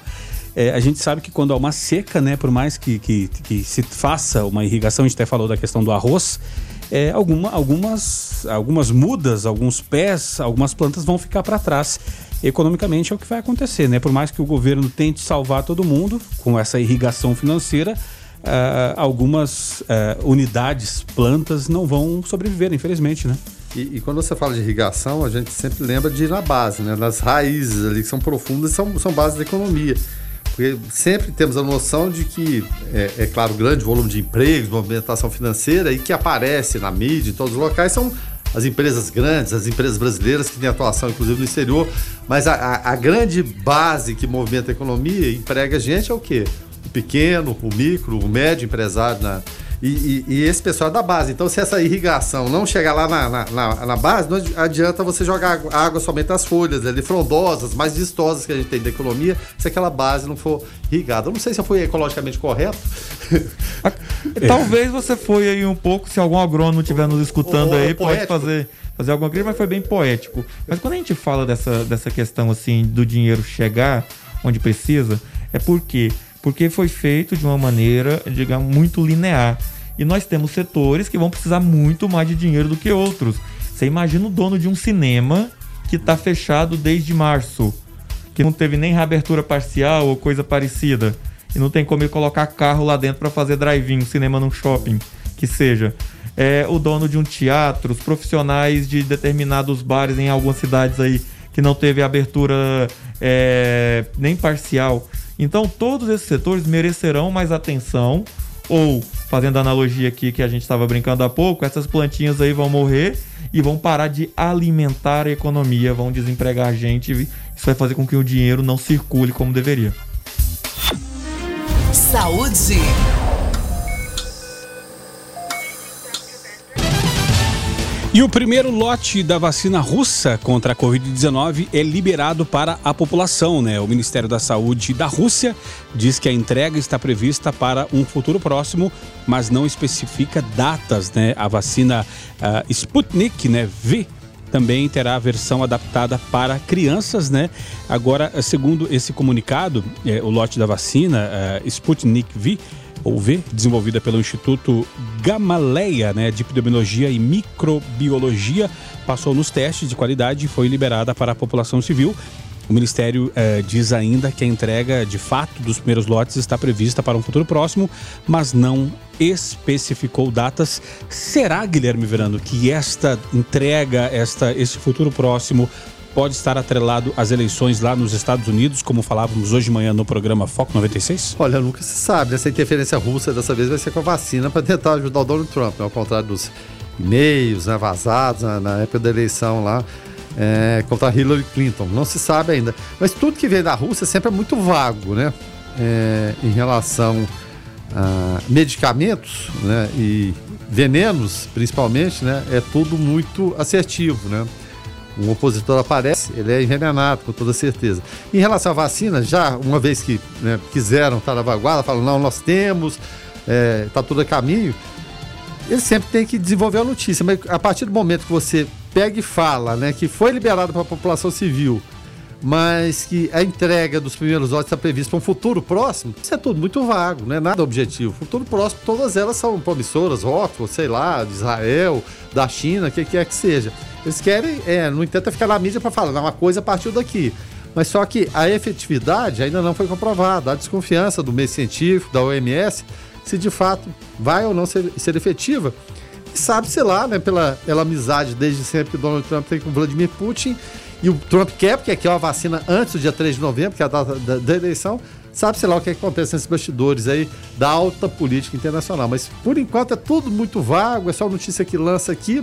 é, a gente sabe que quando há uma seca, né, por mais que, que, que, se faça uma irrigação, a gente até falou da questão do arroz, é, alguma, algumas, algumas mudas, alguns pés, algumas plantas vão ficar para trás. Economicamente é o que vai acontecer, né? Por mais que o governo tente salvar todo mundo com essa irrigação financeira, uh, algumas uh, unidades, plantas não vão sobreviver, infelizmente, né? E, e, quando você fala de irrigação, a gente sempre lembra de ir na base, né? Nas raízes ali que são profundas, são, são bases da economia. Porque sempre temos a noção de que, é, é, claro, grande volume de empregos, movimentação financeira e que aparece na mídia, em todos os locais, são as empresas grandes, as empresas brasileiras que têm atuação inclusive no exterior, mas a, a, a grande base que movimenta a economia e emprega gente é o quê? O pequeno, o micro, o médio empresário na, e, e, e, esse pessoal é da base. Então, se essa irrigação não chegar lá na, na, na, na base, não adianta você jogar água somente nas folhas ali, frondosas, mais vistosas que a gente tem da economia, se aquela base não for irrigada. Eu não sei se eu fui ecologicamente correto. Talvez você foi aí um pouco, se algum agrônomo estiver nos escutando o, aí, pode fazer fazer alguma crítica, mas foi bem poético. Mas quando a gente fala dessa, dessa questão assim do dinheiro chegar onde precisa, é porque porque foi feito de uma maneira, digamos, muito linear. E nós temos setores que vão precisar muito mais de dinheiro do que outros. Você imagina o dono de um cinema que está fechado desde março, que não teve nem reabertura parcial ou coisa parecida, e não tem como ele colocar carro lá dentro para fazer drive-in, cinema num shopping, que seja. É, o dono de um teatro, os profissionais de determinados bares em algumas cidades aí que não teve abertura é, nem parcial. Então, todos esses setores merecerão mais atenção ou, fazendo a analogia aqui que a gente estava brincando há pouco, essas plantinhas aí vão morrer e vão parar de alimentar a economia, vão desempregar a gente. Isso vai fazer com que o dinheiro não circule como deveria. Saúde. E o primeiro lote da vacina russa contra a Covid-19 é liberado para a população, né? O Ministério da Saúde da Rússia diz que a entrega está prevista para um futuro próximo, mas não especifica datas, né? A vacina uh, Sputnik, né, V, também terá a versão adaptada para crianças, né? Agora, segundo esse comunicado, é, o lote da vacina uh, Sputnik V ou V, desenvolvida pelo Instituto Gamaleia, né, de Epidemiologia e Microbiologia, passou nos testes de qualidade e foi liberada para a população civil. O Ministério eh, diz ainda que a entrega de fato dos primeiros lotes está prevista para um futuro próximo, mas não especificou datas. Será, Guilherme Verano, que esta entrega, esta, esse futuro próximo pode estar atrelado às eleições lá nos Estados Unidos, como falávamos hoje de manhã no programa Foco 96? Olha, nunca se sabe. Essa interferência russa dessa vez vai ser com a vacina para tentar ajudar o Donald Trump, né? ao contrário dos e-mails né, vazados na, na época da eleição lá. É, contra Hillary Clinton. Não se sabe ainda. Mas tudo que vem da Rússia sempre é muito vago, né? É, em relação a medicamentos né? e venenos, principalmente, né? É tudo muito assertivo, né? Um opositor aparece, ele é envenenado, com toda certeza. Em relação à vacina, já uma vez que né, quiseram vanguarda, falam, não, nós temos, está é, tá tudo a caminho, ele sempre tem que desenvolver a notícia. Mas a partir do momento que você pega e fala né, que foi liberado para a população civil, mas que a entrega dos primeiros lotes está prevista para um futuro próximo, isso é tudo muito vago, não é nada objetivo. Futuro próximo, todas elas são promissoras, Rockford, sei lá, de Israel, da China, o que quer que seja. Eles querem, é, no entanto, é ficar na mídia para falar, uma coisa partiu daqui. Mas só que a efetividade ainda não foi comprovada. A desconfiança do meio científico, da OMS, se de fato vai ou não ser, ser efetiva. E sabe, sei lá, né, pela, pela amizade desde sempre que Donald Trump tem com Vladimir Putin, e o Trump quer, porque aqui é uma vacina antes do dia 3 de novembro, que é a data da, da eleição, sabe, sei lá, o que, é que acontece nesses bastidores aí da alta política internacional. Mas por enquanto é tudo muito vago, é só notícia que lança aqui.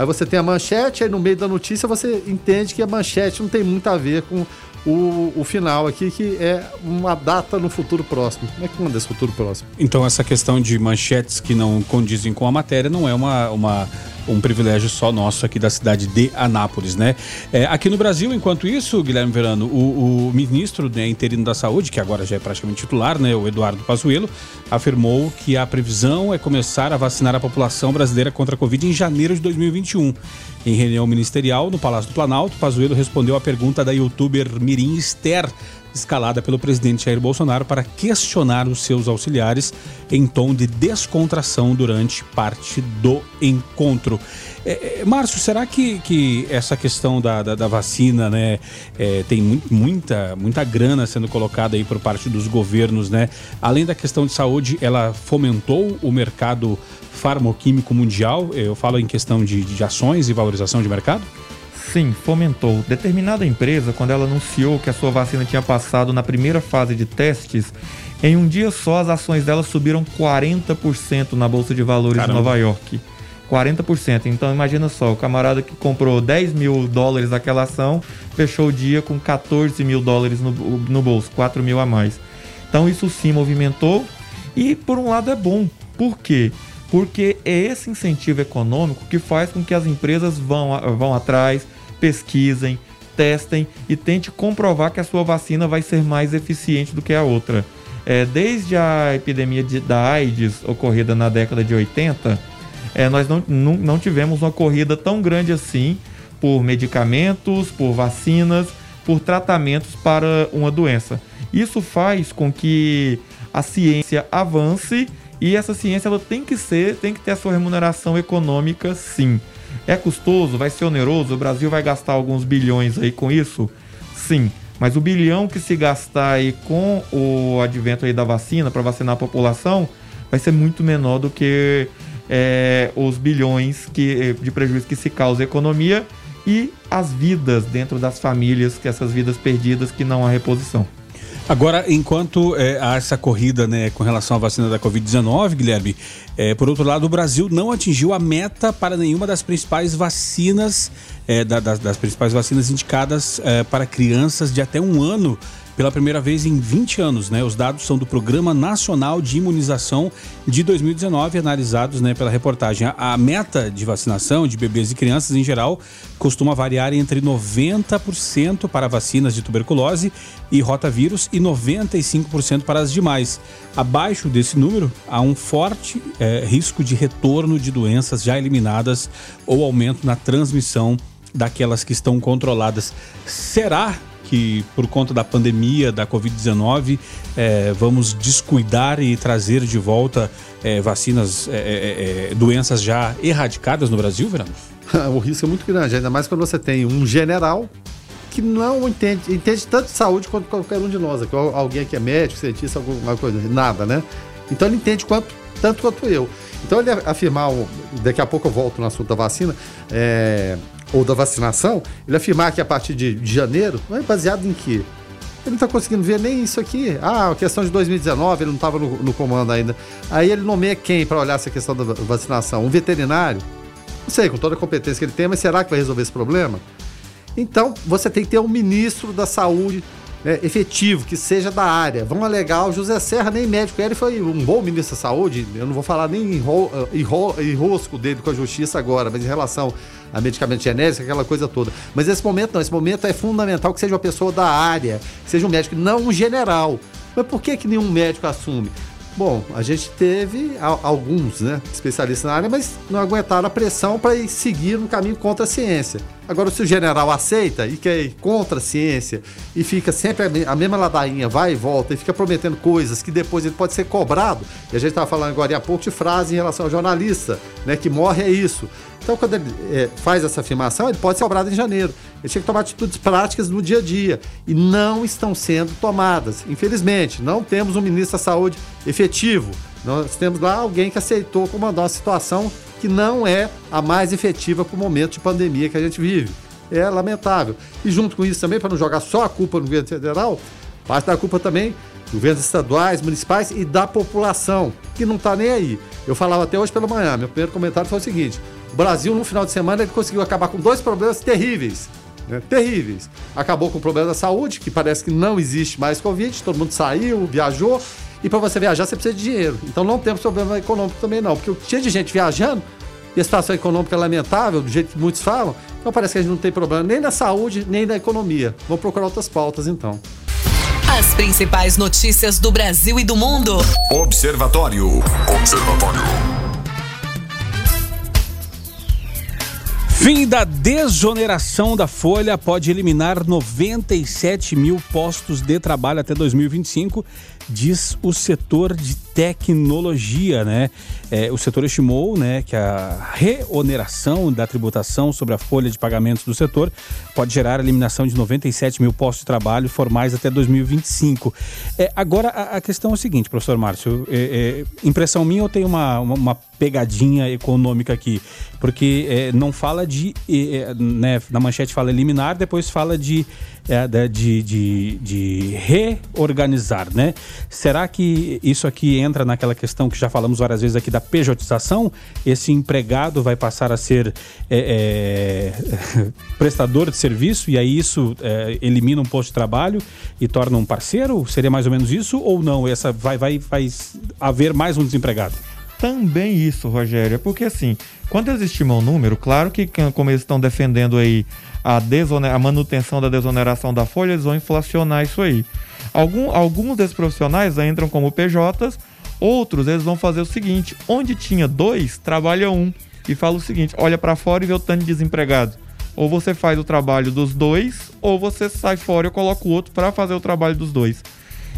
Aí você tem a manchete, aí no meio da notícia você entende que a manchete não tem muito a ver com o, o final aqui, que é uma data no futuro próximo. Como é que manda esse futuro próximo? Então, essa questão de manchetes que não condizem com a matéria não é uma, uma um privilégio só nosso aqui da cidade de Anápolis, né? É, aqui no Brasil, enquanto isso, Guilherme Verano, o, o ministro né, interino da Saúde, que agora já é praticamente titular, né, o Eduardo Pazuello, afirmou que a previsão é começar a vacinar a população brasileira contra a Covid em janeiro de 2021. Em reunião ministerial no Palácio do Planalto, Pazuello respondeu à pergunta da youtuber Mirim Esther escalada pelo presidente Jair Bolsonaro para questionar os seus auxiliares em tom de descontração durante parte do encontro. É, é, Márcio, será que, que essa questão da, da, da vacina, né, é, tem mu muita, muita grana sendo colocada aí por parte dos governos, né? Além da questão de saúde, ela fomentou o mercado farmoquímico mundial? Eu falo em questão de, de ações e valorização de mercado? Sim, fomentou. Determinada empresa, quando ela anunciou que a sua vacina tinha passado na primeira fase de testes, em um dia só as ações dela subiram 40% na Bolsa de Valores Caramba. de Nova York. 40%. Então imagina só, o camarada que comprou 10 mil dólares daquela ação, fechou o dia com 14 mil dólares no, no bolso, 4 mil a mais. Então isso sim movimentou e por um lado é bom. Por quê? Porque é esse incentivo econômico que faz com que as empresas vão, vão atrás, pesquisem, testem e tente comprovar que a sua vacina vai ser mais eficiente do que a outra. É, desde a epidemia de, da AIDS ocorrida na década de 80, é, nós não, não, não tivemos uma corrida tão grande assim por medicamentos, por vacinas, por tratamentos para uma doença. Isso faz com que a ciência avance e essa ciência ela tem que ser, tem que ter a sua remuneração econômica, sim. É custoso? Vai ser oneroso? O Brasil vai gastar alguns bilhões aí com isso? Sim. Mas o bilhão que se gastar aí com o advento aí da vacina para vacinar a população vai ser muito menor do que é, os bilhões que, de prejuízo que se causa à economia e as vidas dentro das famílias, que essas vidas perdidas que não há reposição. Agora, enquanto é, há essa corrida né, com relação à vacina da Covid-19, Guilherme, é, por outro lado, o Brasil não atingiu a meta para nenhuma das principais vacinas, é, da, das, das, principais vacinas indicadas é, para crianças de até um ano pela primeira vez em 20 anos. Né? Os dados são do Programa Nacional de Imunização de 2019, analisados né, pela reportagem. A, meta de vacinação de bebês e crianças em geral costuma variar entre 90% para vacinas de tuberculose e rotavírus e 95% para as demais. Abaixo desse número, há um forte é, risco de retorno de doenças já eliminadas ou aumento na transmissão daquelas que estão controladas. Será que por conta da pandemia da Covid-19 é, vamos descuidar e trazer de volta é, vacinas, é, é, é doenças já erradicadas no Brasil, Verano? o risco é muito grande, ainda mais quando você tem um general que não entende, entende tanto de saúde quanto qualquer um de nós aqui. Alguém que é médico, cientista, alguma coisa, nada, né? Então ele entende quanto, tanto quanto eu. Então ele afirmar, daqui a pouco eu volto no assunto da vacina, é, ou da vacinação, ele afirmar que a partir de, de janeiro, é baseado em quê? Ele não está conseguindo ver nem isso aqui. Ah, a questão de 2019, ele não estava no, no, comando ainda. Aí ele nomeia quem para olhar essa questão da vacinação? Um veterinário? Não sei, com toda a competência que ele tem, mas será que vai resolver esse problema? Então, você tem que ter um ministro da saúde né, efetivo, que seja da área. Vamos alegar, o José Serra nem médico, ele foi um bom ministro da saúde, eu não vou falar nem enrosco dele com a justiça agora, mas em relação a medicamento genérico, aquela coisa toda. Mas esse momento não, esse momento é fundamental que seja uma pessoa da área, que seja um médico, não um general. Mas por que, que nenhum médico assume? Bom, a gente teve alguns né, especialistas na área, mas não aguentaram a pressão para seguir no caminho contra a ciência. Agora, se o general aceita e quer ir contra a ciência e fica sempre a mesma ladainha, vai e volta, e fica prometendo coisas que depois ele pode ser cobrado, e a gente estava falando agora há pouco de frase em relação ao jornalista, né, que morre é isso. Então, quando ele é, faz essa afirmação, ele pode ser cobrado em janeiro. Ele tinha que tomar atitudes práticas no dia a dia. E não estão sendo tomadas. Infelizmente, não temos um ministro da Saúde efetivo. Nós temos lá alguém que aceitou comandar uma situação que não é a mais efetiva para o momento de pandemia que a gente vive. É lamentável. E junto com isso também, para não jogar só a culpa no governo federal, parte da culpa também governos estaduais, municipais e da população, que não está nem aí. Eu falava até hoje pela manhã, meu primeiro comentário foi o seguinte: o Brasil, no final de semana, ele conseguiu acabar com dois problemas terríveis. Né? Terríveis. Acabou com o problema da saúde, que parece que não existe mais Covid, todo mundo saiu, viajou. E para você viajar, você precisa de dinheiro. Então não temos problema econômico também, não. Porque tinha de gente viajando e a situação econômica é lamentável, do jeito que muitos falam. Então parece que a gente não tem problema nem na saúde, nem na economia. Vamos procurar outras pautas, então. As principais notícias do Brasil e do mundo. Observatório. Observatório. Fim da desoneração da folha pode eliminar 97 mil postos de trabalho até 2025 diz o setor de tecnologia, né? É, o setor estimou, né, que a reoneração da tributação sobre a folha de pagamentos do setor pode gerar a eliminação de 97 mil postos de trabalho formais até 2025. É, agora a, a, questão é a seguinte, professor Márcio, é, é impressão minha ou tem uma, uma, uma, pegadinha econômica aqui? Porque é, não fala de, é, né, na manchete fala eliminar, depois fala de de, de, de, reorganizar, né? Será que isso aqui entra naquela questão que já falamos várias vezes aqui da pejotização? Esse empregado vai passar a ser é, é, prestador de serviço e aí isso é, elimina um posto de trabalho e torna um parceiro? Seria mais ou menos isso ou não? Essa vai, vai, vai haver mais um desempregado? Também isso, Rogério, porque assim, quando eles estimam o número, claro que como eles estão defendendo aí a, a manutenção da desoneração da folha, eles vão inflacionar isso aí. Algum, alguns desses profissionais entram como PJs, outros eles vão fazer o seguinte: onde tinha dois, trabalha um. E fala o seguinte: olha para fora e vê o tanto de desempregado. Ou você faz o trabalho dos dois, ou você sai fora e coloca o outro para fazer o trabalho dos dois.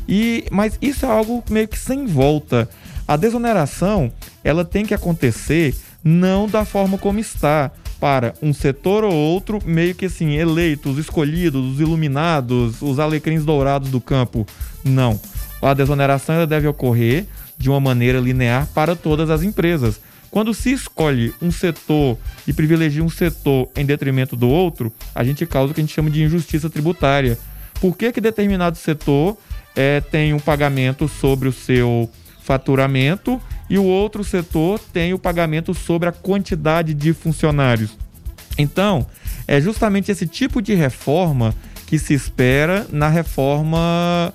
E, mas isso é algo meio que sem volta. A desoneração ela tem que acontecer não da forma como está para um setor ou outro, meio que assim, eleitos, escolhidos, os iluminados, os alecrins dourados do campo. Não. A desoneração ela deve ocorrer de uma maneira linear para todas as empresas. Quando se escolhe um setor e privilegia um setor em detrimento do outro, a gente causa o que a gente chama de injustiça tributária. Por que, que determinado setor é, tem um pagamento sobre o seu faturamento e o outro setor tem o pagamento sobre a quantidade de funcionários. Então, é justamente esse tipo de reforma que se espera na reforma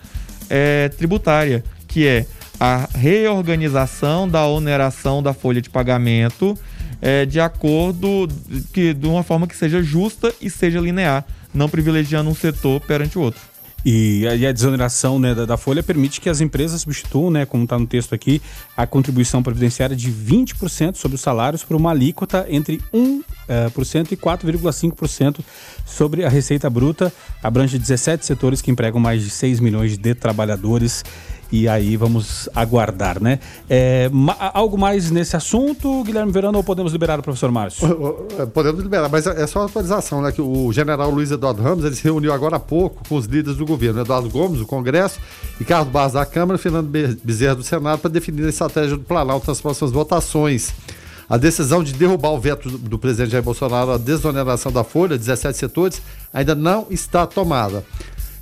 é, tributária, que é a reorganização da oneração da folha de pagamento é, de acordo que de uma forma que seja justa e seja linear, não privilegiando um setor perante o outro. E a, desoneração né, da, da, folha permite que as empresas substituam, né, como está no texto aqui, a contribuição previdenciária de 20% sobre os salários por uma alíquota entre 1% uh, e 4,5% sobre a receita bruta. Abrange 17 setores que empregam mais de 6 milhões de trabalhadores. E aí vamos aguardar, né? É, ma- algo mais nesse assunto, Guilherme Verano, ou podemos liberar o professor Márcio? Podemos liberar, mas é só atualização, né? Que o general Luiz Eduardo Ramos ele se reuniu agora há pouco com os líderes do governo, Eduardo Gomes, do Congresso, Ricardo Barros da Câmara, Fernando Be- Bezerra do Senado, para definir a estratégia do Planalto nas próximas votações. A decisão de derrubar o veto do presidente Jair Bolsonaro à desoneração da Folha, 17 setores, ainda não está tomada.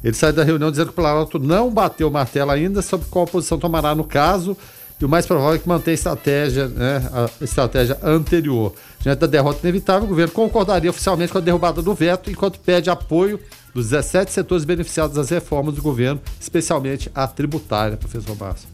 Ele saiu da reunião dizendo que o Planalto não bateu o martelo ainda sobre qual posição tomará no caso. E o mais provável é que mantenha a estratégia, né, a estratégia anterior. Diante da derrota inevitável, o governo concordaria oficialmente com a derrubada do veto, enquanto pede apoio dos 17 setores beneficiados das reformas do governo, especialmente a tributária, professor Márcio.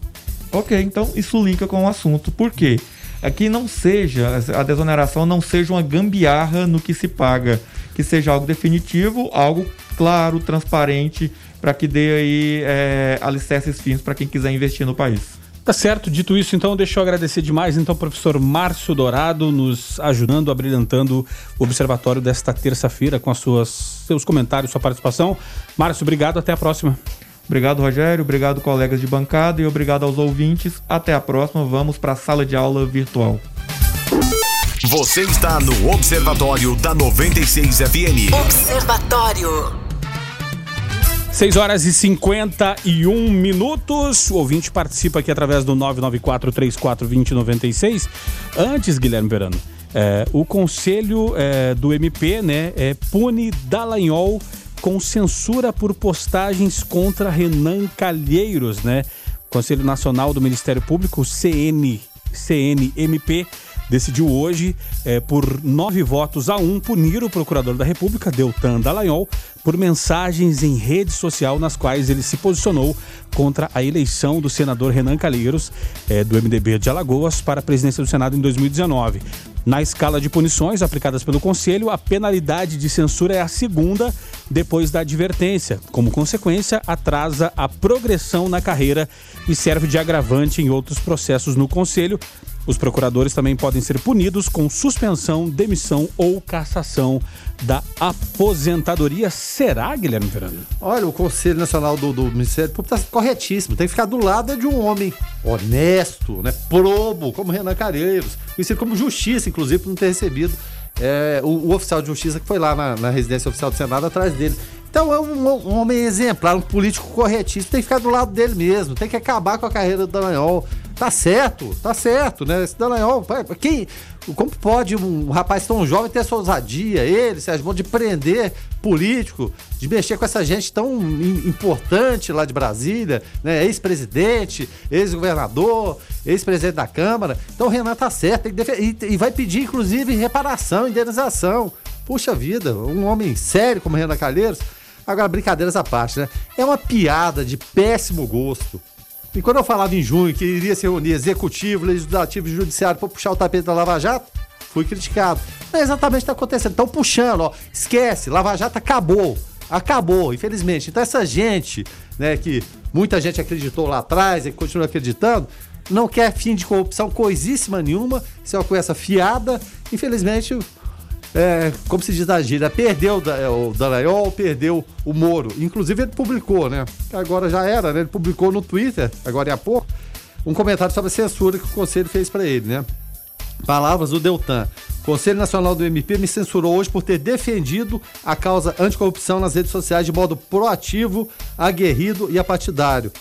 Ok, então isso linka com o assunto. Por quê? É que não seja, a desoneração não seja uma gambiarra no que se paga, que seja algo definitivo, algo claro, transparente, para que dê aí é, alicerces fins para quem quiser investir no país. Tá certo, dito isso, então, deixa eu agradecer demais, então, professor Márcio Dourado, nos ajudando, abrilhantando o observatório desta terça-feira com as suas, seus comentários, sua participação. Márcio, obrigado, até a próxima. Obrigado, Rogério. Obrigado, colegas de bancada. E obrigado aos ouvintes. Até a próxima. Vamos para a sala de aula virtual. Você está no Observatório da 96 FM. Observatório. 6 horas e 51 minutos. O ouvinte participa aqui através do 994-3420-96. Antes, Guilherme Verano, é, o conselho é, do MP né, é, pune Dallagnol com censura por postagens contra Renan Calheiros, né? Conselho Nacional do Ministério Público, CN, CNMP, decidiu hoje, eh, por nove votos a um, punir o procurador da República, Deltan Dallagnol, por mensagens em rede social nas quais ele se posicionou contra a eleição do senador Renan Calheiros, eh, do MDB de Alagoas, para a presidência do Senado em 2019. Na escala de punições aplicadas pelo Conselho, a penalidade de censura é a segunda depois da advertência. Como consequência, atrasa a progressão na carreira e serve de agravante em outros processos no Conselho. Os procuradores também podem ser punidos com suspensão, demissão ou cassação da aposentadoria. Será, Guilherme Verano? Olha, o Conselho Nacional do, do Ministério Público está corretíssimo. Tem que ficar do lado de um homem honesto, né? probo, como Renan Calheiros. Conhecido como justiça, inclusive, por não ter recebido é, o, o oficial de justiça que foi lá na, na residência oficial do Senado atrás dele. Então é um, um homem exemplar, um político corretíssimo. Tem que ficar do lado dele mesmo. Tem que acabar com a carreira do Dallagnol. Tá certo, tá certo, né? Esse Dallagnol, quem, como pode um rapaz tão jovem ter essa ousadia, ele, Sérgio Moro, de prender político, de mexer com essa gente tão importante lá de Brasília, né? Ex-presidente, ex-governador, ex-presidente da Câmara. Então o Renan tá certo, e, e vai pedir, inclusive, reparação, indenização. Puxa vida, um homem sério como Renan Calheiros. Agora, brincadeiras à parte, né? É uma piada de péssimo gosto. E quando eu falava em junho que iria se reunir executivo, legislativo e judiciário para puxar o tapete da Lava Jato, fui criticado. Não é exatamente o que está acontecendo. Estão puxando, ó. Esquece, Lava Jato acabou. Acabou, infelizmente. Então essa gente, né, que muita gente acreditou lá atrás e continua acreditando, não quer fim de corrupção coisíssima nenhuma. Isso é uma coisa fiada. Infelizmente, é, como se diz na gíria, perdeu o Dallagnol, perdeu o Moro. Inclusive ele publicou, né? Agora já era, né? Ele publicou no Twitter, agora há pouco, um comentário sobre a censura que o Conselho fez para ele, né? Palavras do Deltan. O Conselho Nacional do MP me censurou hoje por ter defendido a causa anticorrupção nas redes sociais de modo proativo, aguerrido e apartidário.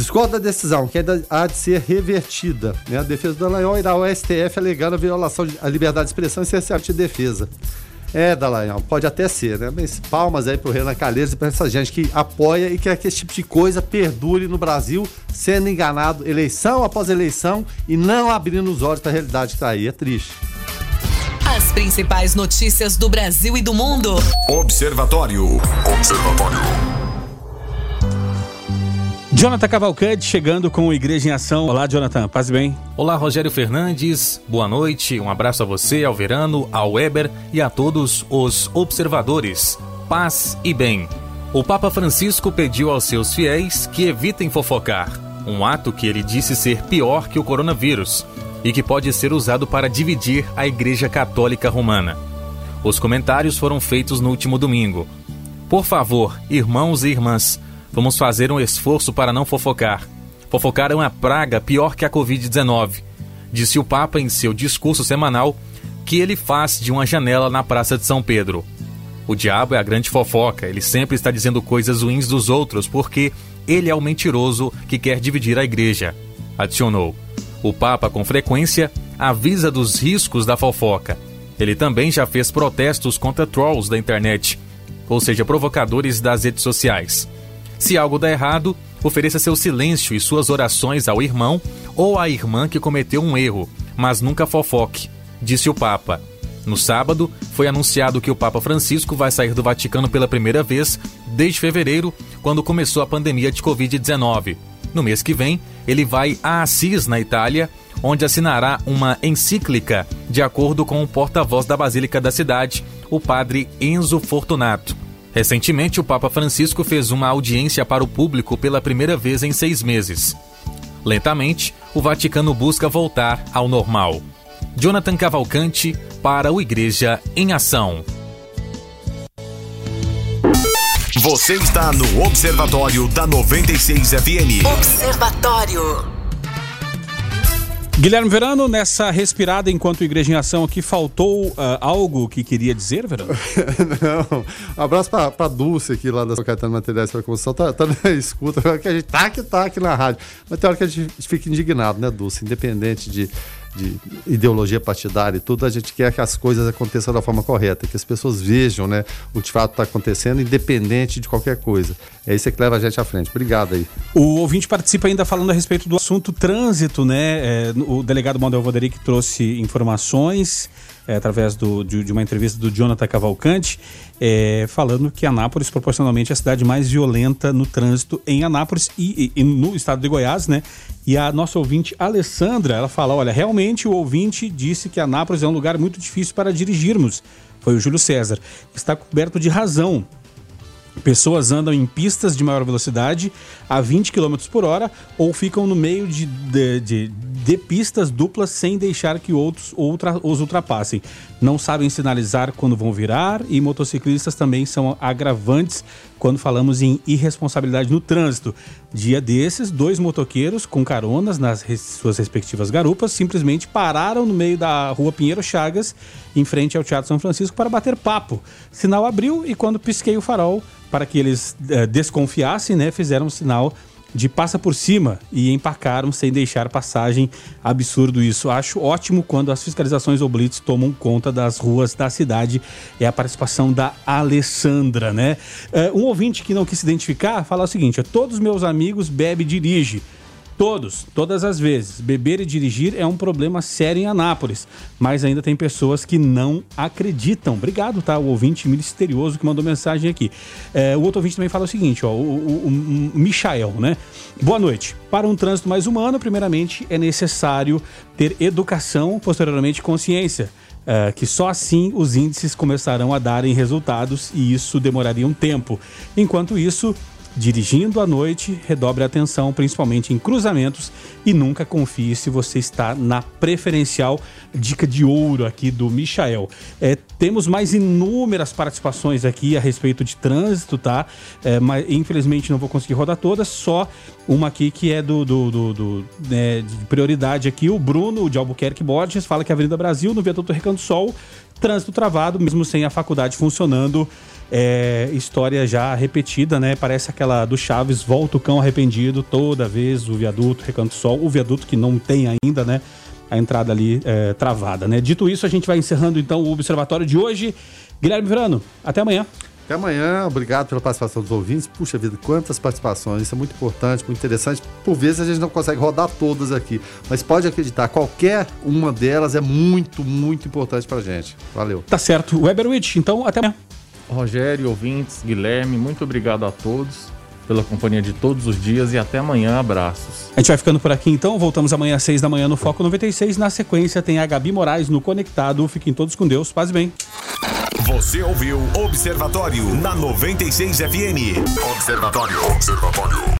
Discordo da decisão, que ainda há de ser revertida. Né? A defesa do Dallagnol irá ao STF alegando a violação à liberdade de expressão e essencial de defesa. É, Dallagnol, pode até ser, né? Mas palmas aí pro Renan Calheiros e pra essa gente que apoia e quer que esse tipo de coisa perdure no Brasil, sendo enganado eleição após eleição e não abrindo os olhos pra realidade que tá aí. É triste. As principais notícias do Brasil e do mundo. Observatório. Observatório. Jonathan Cavalcante chegando com Igreja em Ação. Olá, Jonathan, paz bem? Olá, Rogério Fernandes, boa noite, um abraço a você, ao Verano, ao Weber e a todos os observadores. Paz e bem. O Papa Francisco pediu aos seus fiéis que evitem fofocar, um ato que ele disse ser pior que o coronavírus e que pode ser usado para dividir a Igreja Católica Romana. Os comentários foram feitos no último domingo. Por favor, irmãos e irmãs, Vamos fazer um esforço para não fofocar. Fofocar é uma praga pior que a Covid-19, disse o Papa em seu discurso semanal que ele faz de uma janela na Praça de São Pedro. O diabo é a grande fofoca, ele sempre está dizendo coisas ruins dos outros porque ele é o mentiroso que quer dividir a igreja, adicionou. O Papa, com frequência, avisa dos riscos da fofoca. Ele também já fez protestos contra trolls da internet, ou seja, provocadores das redes sociais. Se algo dá errado, ofereça seu silêncio e suas orações ao irmão ou à irmã que cometeu um erro, mas nunca fofoque, disse o Papa. No sábado, foi anunciado que o Papa Francisco vai sair do Vaticano pela primeira vez desde fevereiro, quando começou a pandemia de Covid-19. No mês que vem, ele vai a Assis, na Itália, onde assinará uma encíclica, de acordo com o porta-voz da Basílica da cidade, o padre Enzo Fortunato. Recentemente, o Papa Francisco fez uma audiência para o público pela primeira vez em seis meses. Lentamente, o Vaticano busca voltar ao normal. Jonathan Cavalcante para o Igreja em Ação. Você está no Observatório da 96 FM. Observatório. Guilherme Verano, nessa respirada enquanto Igreja em Ação aqui, faltou uh, algo que queria dizer, Verano? Não. Um abraço pra, pra Dulce aqui lá da São Caetano Materiais para Construção. Tá, tá na escuta, que a gente tá que tá aqui na rádio. Mas tem hora que a gente fica indignado, né, Dulce? Independente de de ideologia partidária e tudo, a gente quer que as coisas aconteçam da forma correta, que as pessoas vejam né, o que de fato está acontecendo, independente de qualquer coisa. É isso que leva a gente à frente. Obrigado aí. O ouvinte participa ainda falando a respeito do assunto trânsito, né? É, o delegado Manuel Valderic trouxe informações é, através do, de, de, uma entrevista do Jonathan Cavalcante, é, falando que Anápolis proporcionalmente é a cidade mais violenta no trânsito em Anápolis e, e, e, no estado de Goiás, né? E a nossa ouvinte Alessandra, ela fala, olha, realmente o ouvinte disse que Anápolis é um lugar muito difícil para dirigirmos. Foi o Júlio César. Está coberto de razão. Pessoas andam em pistas de maior velocidade a 20 km por hora ou ficam no meio de, de, de, de pistas duplas sem deixar que outros outra, os ultrapassem. Não sabem sinalizar quando vão virar e motociclistas também são agravantes quando falamos em irresponsabilidade no trânsito. Dia desses, dois motoqueiros com caronas nas res, suas respectivas garupas simplesmente pararam no meio da rua Pinheiro Chagas, em frente ao Teatro São Francisco, para bater papo. Sinal abriu e quando pisquei o farol para que eles eh, desconfiassem, né, fizeram um sinal de passa por cima e empacaram sem deixar passagem. Absurdo isso. Acho ótimo quando as fiscalizações ou blitz tomam conta das ruas da cidade. É a participação da Alessandra, né? Uh, um ouvinte que não quis se identificar fala o seguinte: todos meus amigos bebe e dirige. Todos, todas as vezes. Beber e dirigir é um problema sério em Anápolis, mas ainda tem pessoas que não acreditam. Obrigado, tá? O ouvinte misterioso que mandou mensagem aqui. É, o outro ouvinte também fala o seguinte, ó, o, o, o Michael, né? Boa noite. Para um trânsito mais humano, primeiramente é necessário ter educação, posteriormente consciência. É, que só assim os índices começarão a darem resultados e isso demoraria um tempo. Enquanto isso, Dirigindo à noite, redobre a atenção, principalmente em cruzamentos, e nunca confie se você está na preferencial dica de ouro aqui do Michael. É, temos mais inúmeras participações aqui a respeito de trânsito, tá? É, mas infelizmente não vou conseguir rodar todas, só uma aqui que é do, do, do, do né, de prioridade aqui. O Bruno de Albuquerque Borges fala que a Avenida Brasil, no Viaduto Recanto Sol, trânsito travado, mesmo sem a faculdade funcionando é, história já repetida, né? Parece aquela do Chaves, volta o cão arrependido toda vez, o viaduto, Recanto Sol, o viaduto que não tem ainda, né? A entrada ali é, travada, né? Dito isso, a gente vai encerrando então o observatório de hoje. Guilherme Verano, até amanhã. Até amanhã, obrigado pela participação dos ouvintes. Puxa vida, quantas participações, isso é muito importante, muito interessante. Por vezes a gente não consegue rodar todas aqui, mas pode acreditar, qualquer uma delas é muito, muito importante pra gente. Valeu. Tá certo. Weberwitch, então até amanhã. Rogério, ouvintes, Guilherme, muito obrigado a todos pela companhia de todos os dias e até amanhã. Abraços. A gente vai ficando por aqui então. Voltamos amanhã às 6 da manhã no Foco 96. Na sequência tem a Gabi Moraes no Conectado. Fiquem todos com Deus. Paz bem. Você ouviu Observatório na 96 FM. Observatório. Observatório.